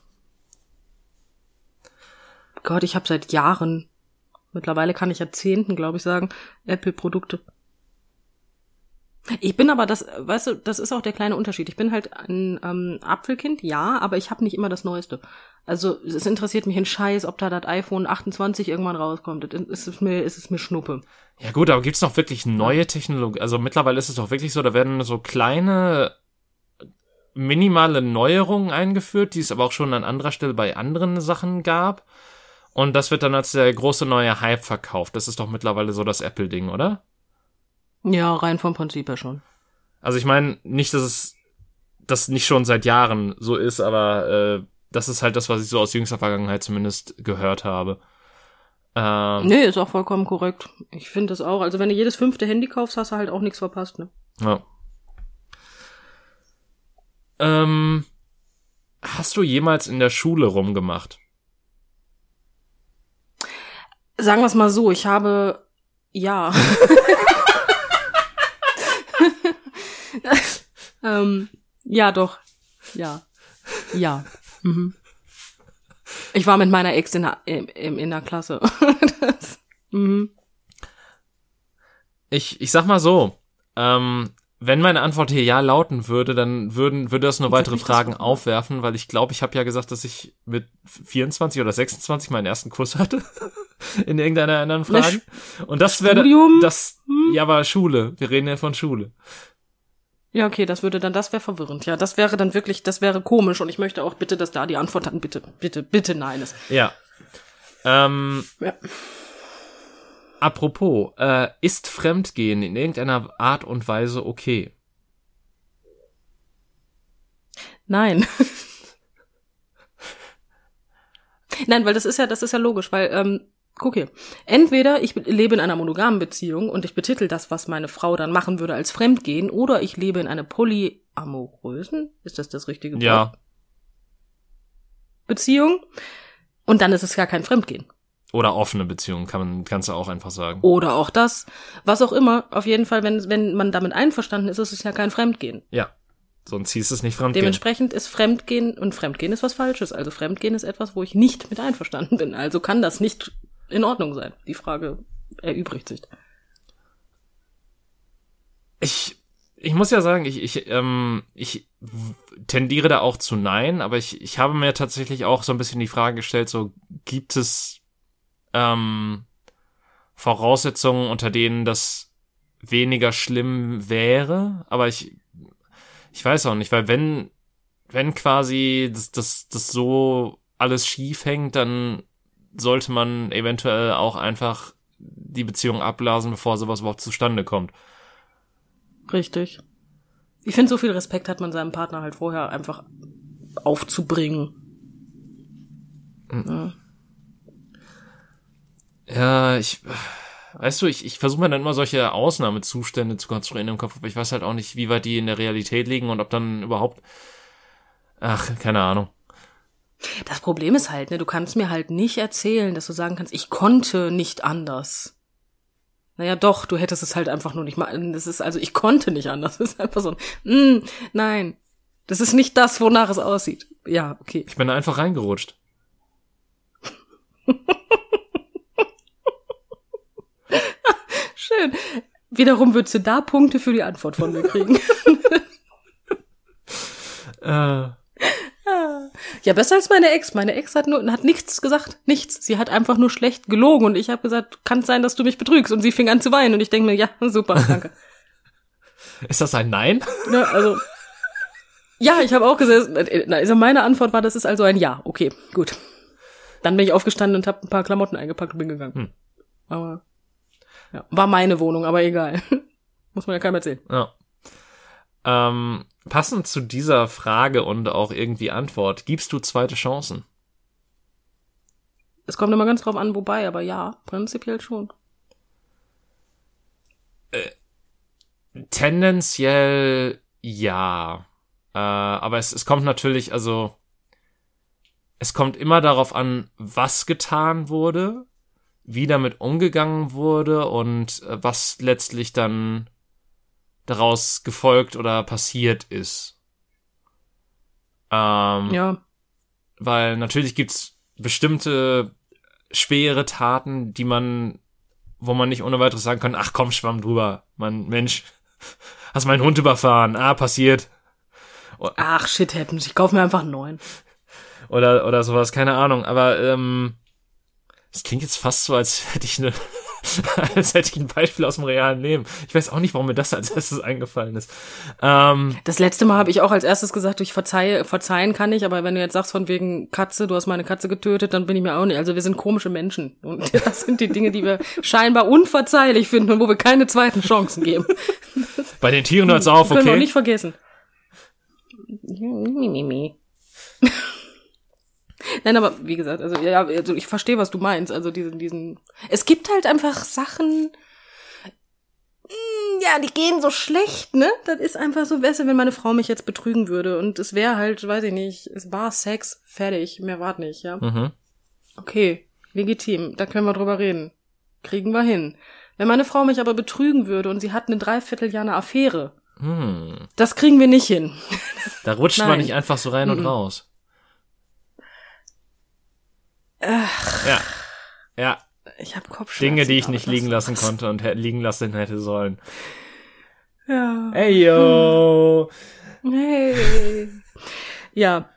Gott, ich habe seit Jahren, mittlerweile kann ich Jahrzehnten, glaube ich, sagen, Apple-Produkte. Ich bin aber das, weißt du, das ist auch der kleine Unterschied. Ich bin halt ein ähm, Apfelkind, ja, aber ich habe nicht immer das Neueste. Also es interessiert mich ein Scheiß, ob da das iPhone 28 irgendwann rauskommt. Das ist es mir, ist es mir Schnuppe. Ja gut, aber gibt's noch wirklich neue Technologie? Also mittlerweile ist es doch wirklich so, da werden so kleine minimale Neuerungen eingeführt, die es aber auch schon an anderer Stelle bei anderen Sachen gab. Und das wird dann als der große neue Hype verkauft. Das ist doch mittlerweile so das Apple-Ding, oder? Ja, rein vom Prinzip her schon. Also ich meine, nicht, dass es das nicht schon seit Jahren so ist, aber äh, das ist halt das, was ich so aus jüngster Vergangenheit zumindest gehört habe. Ähm, nee, ist auch vollkommen korrekt. Ich finde das auch. Also wenn du jedes fünfte Handy kaufst, hast du halt auch nichts verpasst, ne? Ja. Ähm, hast du jemals in der Schule rumgemacht? Sagen wir es mal so, ich habe ja. ähm, ja, doch. Ja. Ja. Mhm. Ich war mit meiner Ex in der, in, in der Klasse. das, mhm. ich, ich sag mal so, ähm, wenn meine Antwort hier ja lauten würde, dann würden, würde das nur weitere Fragen aufwerfen, weil ich glaube, ich habe ja gesagt, dass ich mit 24 oder 26 meinen ersten Kurs hatte. in irgendeiner anderen Frage. Und das wäre das, hm? ja, war Schule. Wir reden ja von Schule. Ja, okay, das würde dann, das wäre verwirrend. Ja, das wäre dann wirklich, das wäre komisch und ich möchte auch bitte, dass da die Antwort dann bitte, bitte, bitte nein ist. Ja. Ähm, ja. Apropos, äh, ist Fremdgehen in irgendeiner Art und Weise okay? Nein. Nein, weil das ist ja, das ist ja logisch, weil ähm, guck hier. Entweder ich lebe in einer monogamen Beziehung und ich betitel das, was meine Frau dann machen würde, als Fremdgehen, oder ich lebe in einer polyamorösen, ist das das richtige Wort? Ja. Beziehung. Und dann ist es gar kein Fremdgehen. Oder offene Beziehung, kann man, kannst du auch einfach sagen. Oder auch das. Was auch immer. Auf jeden Fall, wenn, wenn man damit einverstanden ist, ist es ja kein Fremdgehen. Ja. Sonst hieß es nicht Fremdgehen. Dementsprechend ist Fremdgehen und Fremdgehen ist was Falsches. Also Fremdgehen ist etwas, wo ich nicht mit einverstanden bin. Also kann das nicht in Ordnung sein. Die Frage erübrigt sich. Ich, ich muss ja sagen, ich, ich, ähm, ich tendiere da auch zu Nein, aber ich, ich habe mir tatsächlich auch so ein bisschen die Frage gestellt, so gibt es ähm, Voraussetzungen, unter denen das weniger schlimm wäre, aber ich, ich weiß auch nicht, weil wenn, wenn quasi das, das, das so alles schief hängt, dann sollte man eventuell auch einfach die Beziehung abblasen, bevor sowas überhaupt zustande kommt. Richtig. Ich finde, so viel Respekt hat man seinem Partner halt vorher einfach aufzubringen. Mhm. Ja. Ja, ich, weißt du, ich, ich versuche mir dann immer solche Ausnahmezustände zu konstruieren im Kopf, aber ich weiß halt auch nicht, wie weit die in der Realität liegen und ob dann überhaupt, ach, keine Ahnung. Das Problem ist halt, ne, du kannst mir halt nicht erzählen, dass du sagen kannst, ich konnte nicht anders. Naja, doch, du hättest es halt einfach nur nicht mal. Das ist also, ich konnte nicht anders. Das ist einfach so ein, mm, nein. Das ist nicht das, wonach es aussieht. Ja, okay. Ich bin einfach reingerutscht. Schön. Wiederum würdest du da Punkte für die Antwort von mir kriegen. äh. Ja, besser als meine Ex. Meine Ex hat nur hat nichts gesagt, nichts. Sie hat einfach nur schlecht gelogen und ich habe gesagt, kann sein, dass du mich betrügst und sie fing an zu weinen und ich denke mir, ja, super, danke. Ist das ein Nein? Ja, also ja, ich habe auch gesagt, also meine Antwort war, das ist also ein Ja. Okay, gut. Dann bin ich aufgestanden und habe ein paar Klamotten eingepackt und bin gegangen. Hm. Aber ja, war meine Wohnung, aber egal. Muss man ja keinem erzählen. Ja. Ähm, passend zu dieser Frage und auch irgendwie Antwort, gibst du zweite Chancen? Es kommt immer ganz drauf an, wobei, aber ja, prinzipiell schon. Äh, tendenziell ja. Äh, aber es, es kommt natürlich, also es kommt immer darauf an, was getan wurde, wie damit umgegangen wurde und äh, was letztlich dann daraus gefolgt oder passiert ist. Ähm, Ja. Weil natürlich gibt's bestimmte schwere Taten, die man, wo man nicht ohne weiteres sagen kann, ach komm, schwamm drüber. Man, Mensch, hast meinen Hund überfahren. Ah, passiert. Ach, shit happens. Ich kaufe mir einfach einen neuen. Oder, oder sowas, keine Ahnung. Aber, ähm, es klingt jetzt fast so, als hätte ich eine, als hätte ich ein Beispiel aus dem realen Leben. Ich weiß auch nicht, warum mir das als erstes eingefallen ist. Ähm, Das letzte Mal habe ich auch als erstes gesagt, ich verzeihe, verzeihen kann ich, aber wenn du jetzt sagst von wegen Katze, du hast meine Katze getötet, dann bin ich mir auch nicht. Also wir sind komische Menschen. Und das sind die Dinge, die wir scheinbar unverzeihlich finden und wo wir keine zweiten Chancen geben. bei den Tieren hört's auf, Können wir okay? nicht vergessen. Nein, aber wie gesagt, also ja, also ich verstehe, was du meinst. Also diesen, diesen. Es gibt halt einfach Sachen. mm, Ja, die gehen so schlecht, ne? Das ist einfach so, du, wenn meine Frau mich jetzt betrügen würde und es wäre halt, weiß ich nicht, es war Sex, fertig, mehr wart nicht, ja. Mhm. Okay, legitim, da können wir drüber reden. Kriegen wir hin. Wenn meine Frau mich aber betrügen würde und sie hat eine Dreivierteljahr eine Affäre, Hm. das kriegen wir nicht hin. Da rutscht man nicht einfach so rein und Mhm. Raus. Ja. Ja, Ich habe Kopfschmerzen. Dinge, die ich nicht liegen lassen konnte und liegen lassen hätte sollen. Ja. Hey yo! Hey. Ja.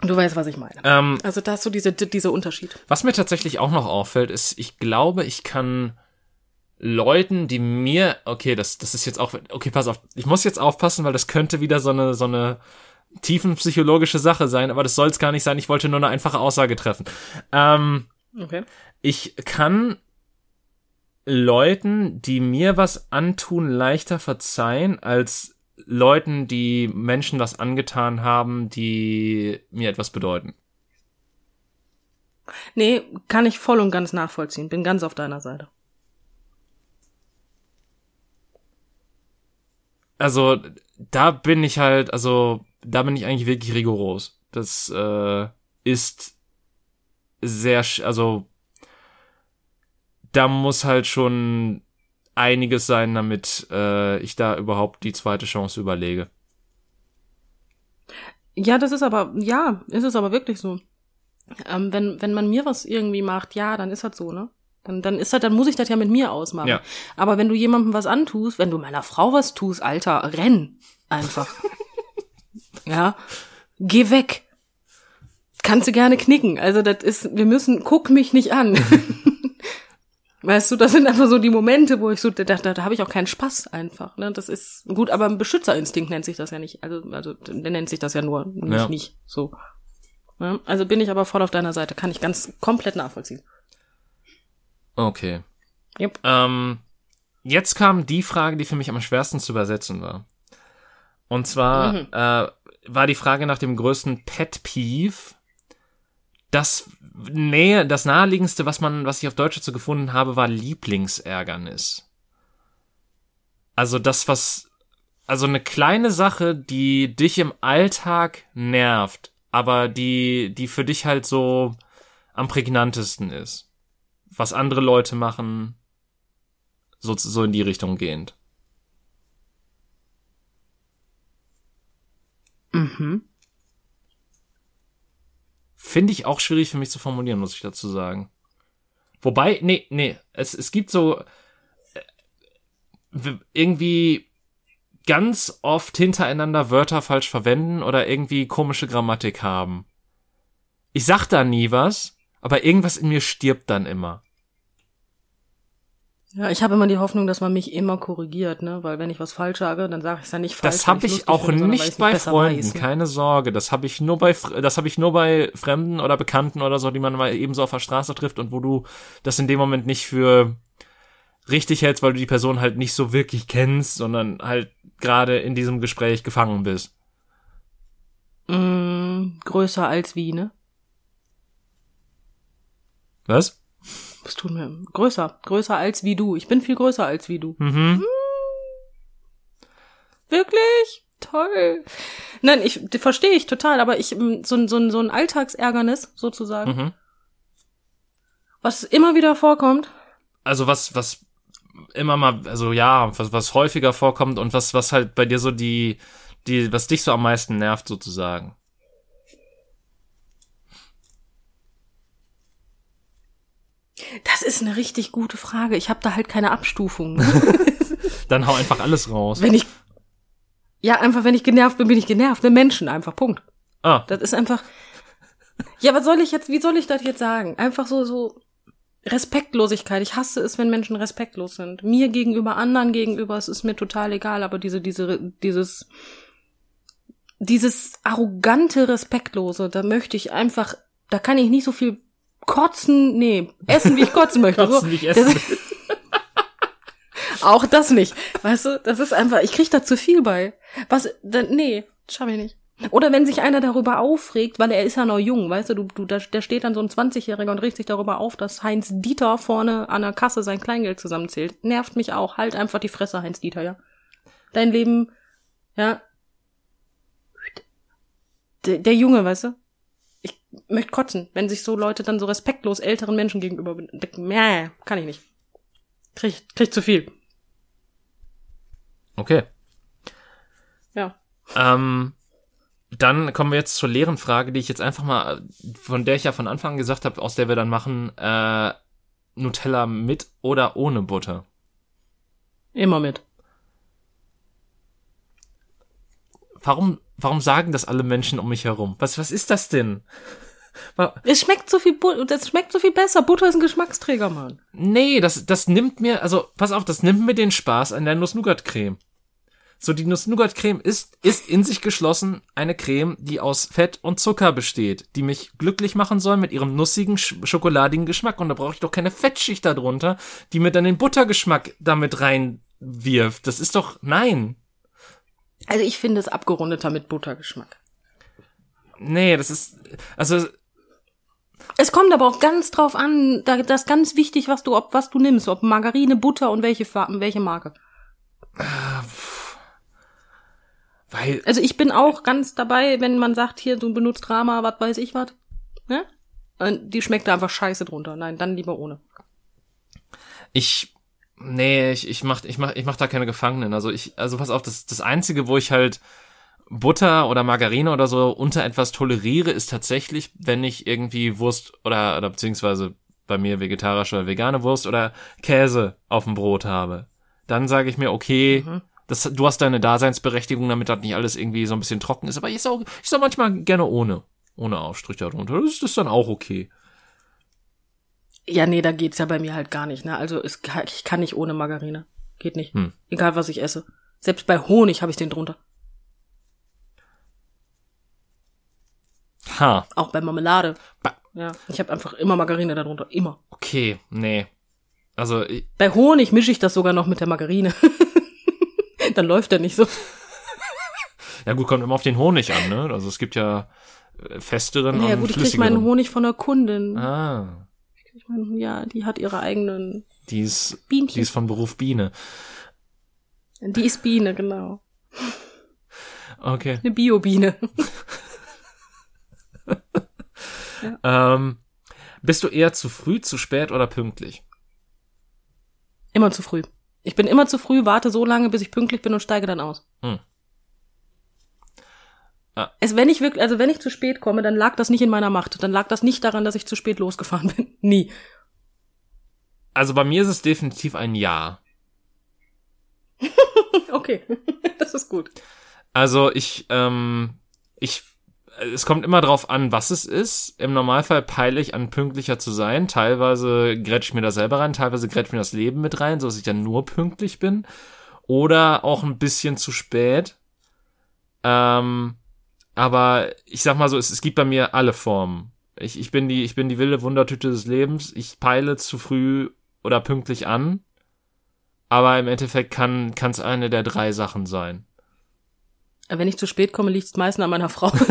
Du weißt, was ich meine. Ähm, Also da ist so diese, dieser Unterschied. was mir tatsächlich auch noch auffällt, ist, ich glaube, ich kann Leuten, die mir, okay, das, das ist jetzt auch, okay, pass auf, ich muss jetzt aufpassen, weil das könnte wieder so eine, so eine tiefenpsychologische Sache sein, aber das soll es gar nicht sein. Ich wollte nur eine einfache Aussage treffen. Ähm, Okay. ich kann Leuten, die mir was antun, leichter verzeihen als Leuten, die Menschen was angetan haben, die mir etwas bedeuten. Nee, kann ich voll und ganz nachvollziehen. Bin ganz auf deiner Seite. Also da bin ich halt, also da bin ich eigentlich wirklich rigoros. Das äh, ist sehr, also da muss halt schon einiges sein, damit äh, ich da überhaupt die zweite Chance überlege. Ja, das ist aber, ja, ist es aber wirklich so. Ähm, wenn, wenn man mir was irgendwie macht, ja, dann ist das so, ne? Dann, dann ist das, dann muss ich das ja mit mir ausmachen. Ja. Aber wenn du jemandem was antust, wenn du meiner Frau was tust, Alter, renn einfach. ja. Geh weg. Kannst du gerne knicken. Also das ist, wir müssen, guck mich nicht an. Weißt du, das sind einfach so die Momente, wo ich so, da, da, da habe ich auch keinen Spaß einfach. Ne? Das ist gut, aber ein Beschützerinstinkt nennt sich das ja nicht. Also, also der nennt sich das ja nur, nicht, Ja. nicht so. Ne? Also bin ich aber voll auf deiner Seite, kann ich ganz komplett nachvollziehen. Okay. Yep. Ähm, jetzt kam die Frage, die für mich am schwersten zu übersetzen war. Und zwar Mhm. äh, war die Frage nach dem größten Pet Peeve. Das Nähe, das naheliegendste, was man, was ich auf Deutsch dazu gefunden habe, war Lieblingsärgernis. Also das, was, also eine kleine Sache, die dich im Alltag nervt, aber die, die für dich halt so am prägnantesten ist. Was andere Leute machen, so, so in die Richtung gehend. Mhm. Finde ich auch schwierig für mich zu formulieren, muss ich dazu sagen. Wobei, nee, nee, es, es gibt so äh, irgendwie ganz oft hintereinander Wörter falsch verwenden oder irgendwie komische Grammatik haben. Ich sag da nie was, aber irgendwas in mir stirbt dann immer. Ja, ich habe immer die Hoffnung, dass man mich immer korrigiert, ne? Weil wenn ich was falsch sage, dann sage ich es ja nicht falsch. Das habe ich lustig auch finde, nicht bei Freunden, weiß, ne? keine Sorge. Das habe ich nur bei das habe ich nur bei Fremden oder Bekannten oder so, die man mal ebenso auf der Straße trifft und wo du das in dem Moment nicht für richtig hältst, weil du die Person halt nicht so wirklich kennst, sondern halt gerade in diesem Gespräch gefangen bist. Mm, größer als wie, ne? Was? Was tun wir? Größer. Größer als wie du. Ich bin viel größer als wie du. Mhm. Wirklich? Toll. Nein, ich verstehe ich total, aber ich ähm, so, ein so, so ein Alltagsärgernis sozusagen, Mhm. was immer wieder vorkommt. Also was, was immer mal, also ja, was, was häufiger vorkommt und was, was halt bei dir so die, die, was dich so am meisten nervt sozusagen. Das ist eine richtig gute Frage. Ich habe da halt keine Abstufung. Dann hau einfach alles raus. wenn ich ja einfach, wenn ich genervt bin, bin ich genervt. Mit Menschen einfach. Punkt. Ah, Das ist einfach. Ja, was soll ich jetzt? Wie soll ich das jetzt sagen? Einfach so so Respektlosigkeit. Ich hasse es, wenn Menschen respektlos sind. Mir gegenüber, anderen gegenüber, es ist mir total egal. Aber diese diese dieses dieses arrogante Respektlose, da möchte ich einfach, da kann ich nicht so viel kotzen, nee, essen, wie ich kotzen möchte. Kotzen, so, wie ich essen Auch das nicht. Weißt du, das ist einfach, ich krieg da zu viel bei. Was, da, nee, schaffe ich nicht. Oder wenn sich einer darüber aufregt, weil er ist ja noch jung, weißt du, du, du da, da steht dann so ein 20-Jähriger und regt sich darüber auf, dass Heinz Dieter vorne an der Kasse sein Kleingeld zusammenzählt. Nervt mich auch. Halt einfach die Fresse, Heinz Dieter, ja. Dein Leben, ja. Der, der Junge, weißt du? Möchte kotzen, wenn sich so Leute dann so respektlos älteren Menschen gegenüber, nee, kann ich nicht. Krieg, krieg zu viel. okay. Ja. Ähm, dann kommen wir jetzt zur leeren Frage, die ich jetzt einfach mal, von der ich ja von Anfang an gesagt habe, aus der wir dann machen, äh, Nutella mit oder ohne Butter. Immer mit. Warum, warum sagen das alle Menschen um mich herum? Was, was ist das denn? Es schmeckt so viel, das schmeckt so viel besser. Butter ist ein Geschmacksträger, Mann. Nee, das, das nimmt mir, also, pass auf, das nimmt mir den Spaß an der Nuss-Nougat-Creme. So, die Nuss-Nougat-Creme ist, ist in sich geschlossen eine Creme, die aus Fett und Zucker besteht, die mich glücklich machen soll mit ihrem nussigen, sch schokoladigen Geschmack. Und da brauche ich doch keine Fettschicht darunter, die mir dann den Buttergeschmack damit reinwirft. Das ist doch, nein. Also ich finde es abgerundeter mit Buttergeschmack. Nee, das ist, also, Es kommt aber auch ganz drauf an, da, das ist ganz wichtig, was du, ob, was du nimmst, ob Margarine, Butter und welche, Fa- welche Marke. weil, Also ich bin auch ganz dabei, wenn man sagt, hier, du benutzt Rama, was weiß ich was. Ne? Und die schmeckt da einfach scheiße drunter. Nein, dann lieber ohne. Ich, nee, ich, ich mach, ich mach, ich mach da keine Gefangenen. Also ich, also pass auf, das, das einzige, wo ich halt Butter oder Margarine oder so unter etwas toleriere, ist tatsächlich, wenn ich irgendwie Wurst oder, oder beziehungsweise bei mir vegetarische oder vegane Wurst oder Käse auf dem Brot habe. Dann sage ich mir, okay, das, du hast deine Daseinsberechtigung, damit das nicht alles irgendwie so ein bisschen trocken ist. Aber ich sag, ich sag manchmal gerne ohne, ohne Aufstrich darunter. Das ist das dann auch okay. Ja, nee, da geht's ja bei mir halt gar nicht, ne? Also es, ich kann nicht ohne Margarine. Geht nicht. Hm. Egal, was ich esse. Selbst bei Honig habe ich den drunter. Ha, Auch bei Marmelade. Ba- Ja, ich habe einfach immer Margarine darunter. Immer. okay, nee. Also, ich, Bei Honig mische ich das sogar noch mit der Margarine. Dann läuft der nicht so. Ja gut, kommt immer auf den Honig an, ne? Also es gibt ja äh, festeren Naja und gut, ich krieg meinen. Honig von der Kundin. Ah, Ich mein, ja, die hat ihre eigenen die ist, Bienchen. die ist von Beruf Biene. Die ist Biene, genau. Okay. Eine Bio-Biene. Ähm, bist du eher zu früh, zu spät oder pünktlich? Immer zu früh. Ich bin immer zu früh, warte so lange, bis ich pünktlich bin und steige dann aus. Hm. Ah. Es, wenn ich wirklich, also wenn ich zu spät komme, dann lag das nicht in meiner Macht. Dann lag das nicht daran, dass ich zu spät losgefahren bin. Nie. Also bei mir ist es definitiv ein Ja. Okay, das ist gut. Also ich, ähm, ich, es kommt immer drauf an, was es ist. Im Normalfall peile ich an, pünktlicher zu sein. Teilweise grätsch ich mir da selber rein, teilweise grätsch mir das Leben mit rein, so dass ich dann nur pünktlich bin. Oder auch ein bisschen zu spät. Ähm, aber ich sag mal so, es, es gibt bei mir alle Formen. Ich, ich bin die, ich bin die wilde Wundertüte des Lebens. Ich peile zu früh oder pünktlich an. Aber im Endeffekt kann es eine der drei Sachen sein. Wenn ich zu spät komme, liegt es meistens an meiner Frau.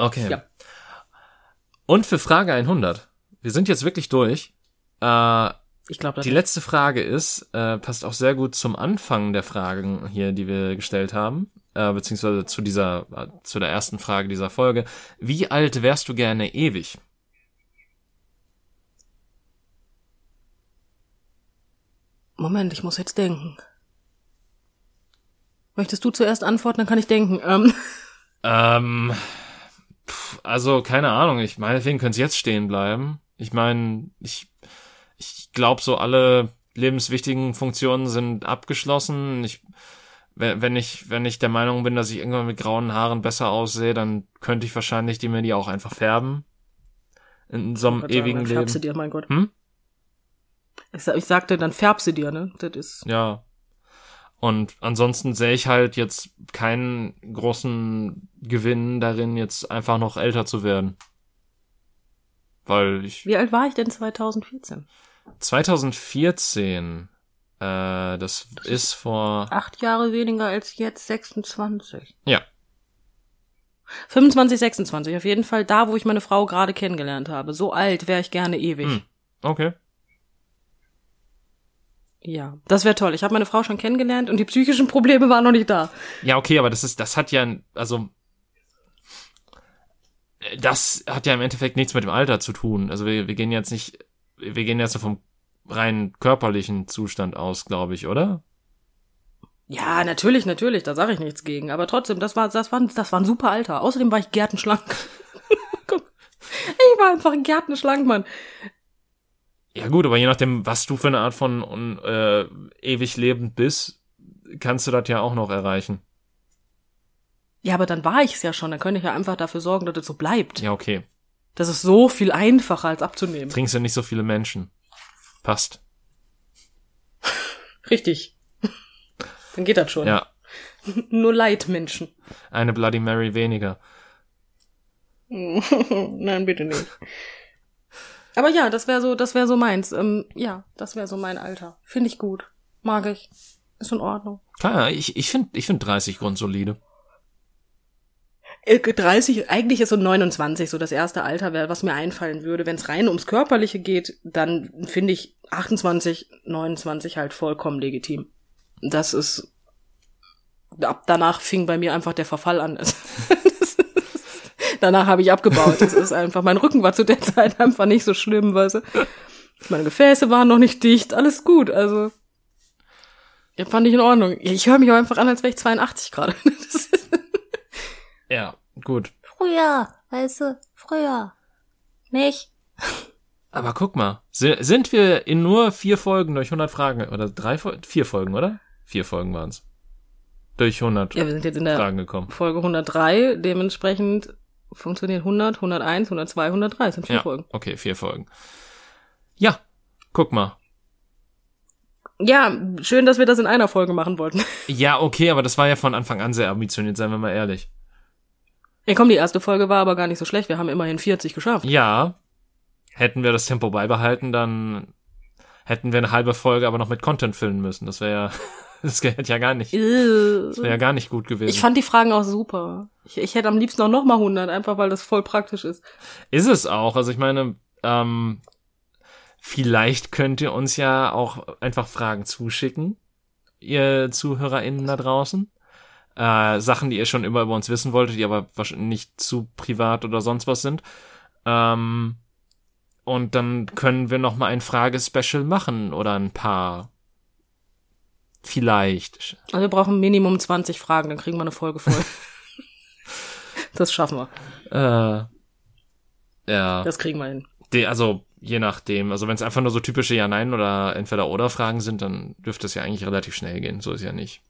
Okay. Ja. Und für Frage 100. Wir sind jetzt wirklich durch. Äh, Ich glaube Die nicht. letzte Frage ist, äh, passt auch sehr gut zum Anfang der Fragen hier, die wir gestellt haben, äh, beziehungsweise zu dieser, äh, zu der ersten Frage dieser Folge. Wie alt wärst du gerne ewig? Moment, ich muss jetzt denken. Möchtest du zuerst antworten, dann kann ich denken. Ähm, Ähm, pff, also keine Ahnung. Ich meinetwegen könnte es jetzt stehen bleiben. Ich meine, ich, ich glaube, so alle lebenswichtigen Funktionen sind abgeschlossen. Ich, wenn ich, wenn ich der Meinung bin, dass ich irgendwann mit grauen Haaren besser aussehe, dann könnte ich wahrscheinlich die mir die auch einfach färben. In so einem ewigen dann färbst du Leben. dir, mein Gott. Hm? Ich, sa- ich sagte, dann färbst du dir, ne? Das ist. Ja. Und ansonsten sehe ich halt jetzt keinen großen Gewinn darin, jetzt einfach noch älter zu werden. Weil ich Wie alt war ich denn 2014? 2014, äh, das ist vor, Acht Jahre weniger als jetzt 26. ja, 25, 26. Auf jeden Fall da, wo ich meine Frau gerade kennengelernt habe. So alt wäre ich gerne ewig. Hm. okay. Ja, das wäre toll. Ich habe meine Frau schon kennengelernt und die psychischen Probleme waren noch nicht da. Ja, okay, aber das ist, das hat ja, also, das hat ja im Endeffekt nichts mit dem Alter zu tun. Also wir, wir gehen jetzt nicht, wir gehen jetzt vom rein körperlichen Zustand aus, glaube ich, oder? Ja, natürlich, natürlich, da sage ich nichts gegen. Aber trotzdem, das war, das war, das war ein super Alter. Außerdem war ich gärtenschlank. Ich war einfach gärtenschlank, Mann. Ja gut, aber je nachdem, was du für eine Art von äh, ewig lebend bist, kannst du das ja auch noch erreichen. Ja, aber dann war ich's ja schon. Dann könnte ich ja einfach dafür sorgen, dass es so bleibt. Ja, okay. Das ist so viel einfacher als abzunehmen. Trinkst ja nicht so viele Menschen. Passt. Richtig. Dann geht das schon. Ja, Nur Leidmenschen. eine Bloody Mary weniger. Nein, bitte nicht. Aber ja, das wäre so, das wäre so meins. Ähm, ja, das wäre so mein Alter. Finde ich gut. Mag ich. Ist in Ordnung. Klar, ich, ich finde ich find 30 grundsolide. Äh, 30, eigentlich ist so 29 so das erste Alter, wär, was mir einfallen würde. Wenn es rein ums Körperliche geht, dann finde ich 28, 29 halt vollkommen legitim. Das ist, ab danach fing bei mir einfach der Verfall an. danach habe ich abgebaut. Das ist einfach, mein Rücken war zu der Zeit einfach nicht so schlimm, weißt du. Meine Gefäße waren noch nicht dicht, alles gut, also. Ja, fand ich in Ordnung. Ich höre mich auch einfach an, als wäre ich 82 gerade. Ja, gut. Früher, weißt du, früher. Nicht? Aber guck mal, si- sind wir in nur vier Folgen durch 100 Fragen, oder drei, Fol- vier Folgen, oder? Vier Folgen waren's. Durch 100 Ja, wir sind jetzt in der Fragen gekommen. Folge 103, dementsprechend funktioniert 100, 101, 102, 103, das sind vier Ja, Folgen. okay, vier Folgen. Ja, guck mal. Ja, schön, dass wir das in einer Folge machen wollten. Ja, okay, aber das war ja von Anfang an sehr ambitioniert, seien wir mal ehrlich. Ja, komm, die erste Folge war aber gar nicht so schlecht. Wir haben immerhin 40 geschafft. Ja, hätten wir das Tempo beibehalten, dann hätten wir eine halbe Folge aber noch mit Content füllen müssen. Das wäre ja, das hätte ja gar nicht, das wäre ja gar nicht gut gewesen. Ich fand die Fragen auch super. Ich, ich hätte am liebsten auch noch mal 100, einfach weil das voll praktisch ist. Ist es auch. Also ich meine, ähm, vielleicht könnt ihr uns ja auch einfach Fragen zuschicken, ihr ZuhörerInnen da draußen. Äh, Sachen, die ihr schon immer über uns wissen wolltet, die aber wahrscheinlich nicht zu privat oder sonst was sind. Ähm, und dann können wir noch mal ein Fragespecial machen oder ein paar. Vielleicht. Also wir brauchen Minimum 20 Fragen, dann kriegen wir eine Folge voll. das schaffen wir. Äh, ja. Das kriegen wir hin. Die, also je nachdem. Also wenn es einfach nur so typische Ja-Nein oder Entweder-Oder-Fragen sind, dann dürfte es ja eigentlich relativ schnell gehen. So ist ja nicht.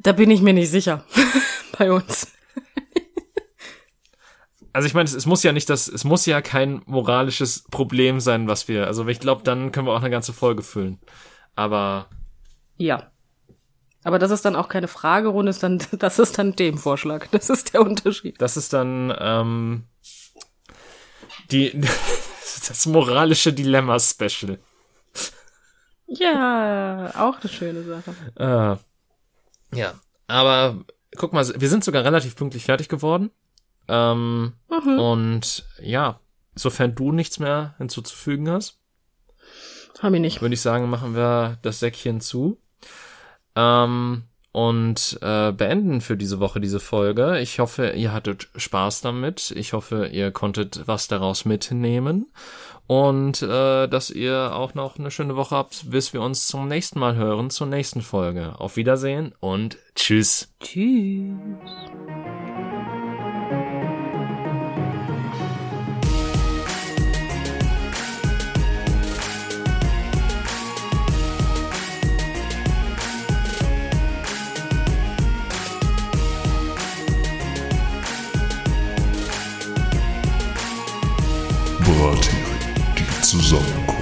Da bin ich mir nicht sicher. Bei uns. Also ich meine, es, es muss ja nicht das, es muss ja kein moralisches Problem sein, was wir. Also ich glaube, dann können wir auch eine ganze Folge füllen. Aber Ja. Aber das ist dann auch keine Fragerunde, ist dann, das ist dann dem Vorschlag. Das ist der Unterschied. das ist dann ähm, die das moralische Dilemma-Special. Ja, auch eine schöne Sache. Äh, ja, aber guck mal, wir sind sogar relativ pünktlich fertig geworden. Ähm, Mhm. Und ja, sofern du nichts mehr hinzuzufügen hast, Hab ich nicht. würde ich sagen, machen wir das Säckchen zu. Ähm, und äh, beenden für diese Woche diese Folge. Ich hoffe, ihr hattet Spaß damit. Ich hoffe, ihr konntet was daraus mitnehmen. Und äh, dass ihr auch noch eine schöne Woche habt, bis wir uns zum nächsten Mal hören, zur nächsten Folge. Auf Wiedersehen und tschüss. Tschüss. Bratin, die Zusammenkunft.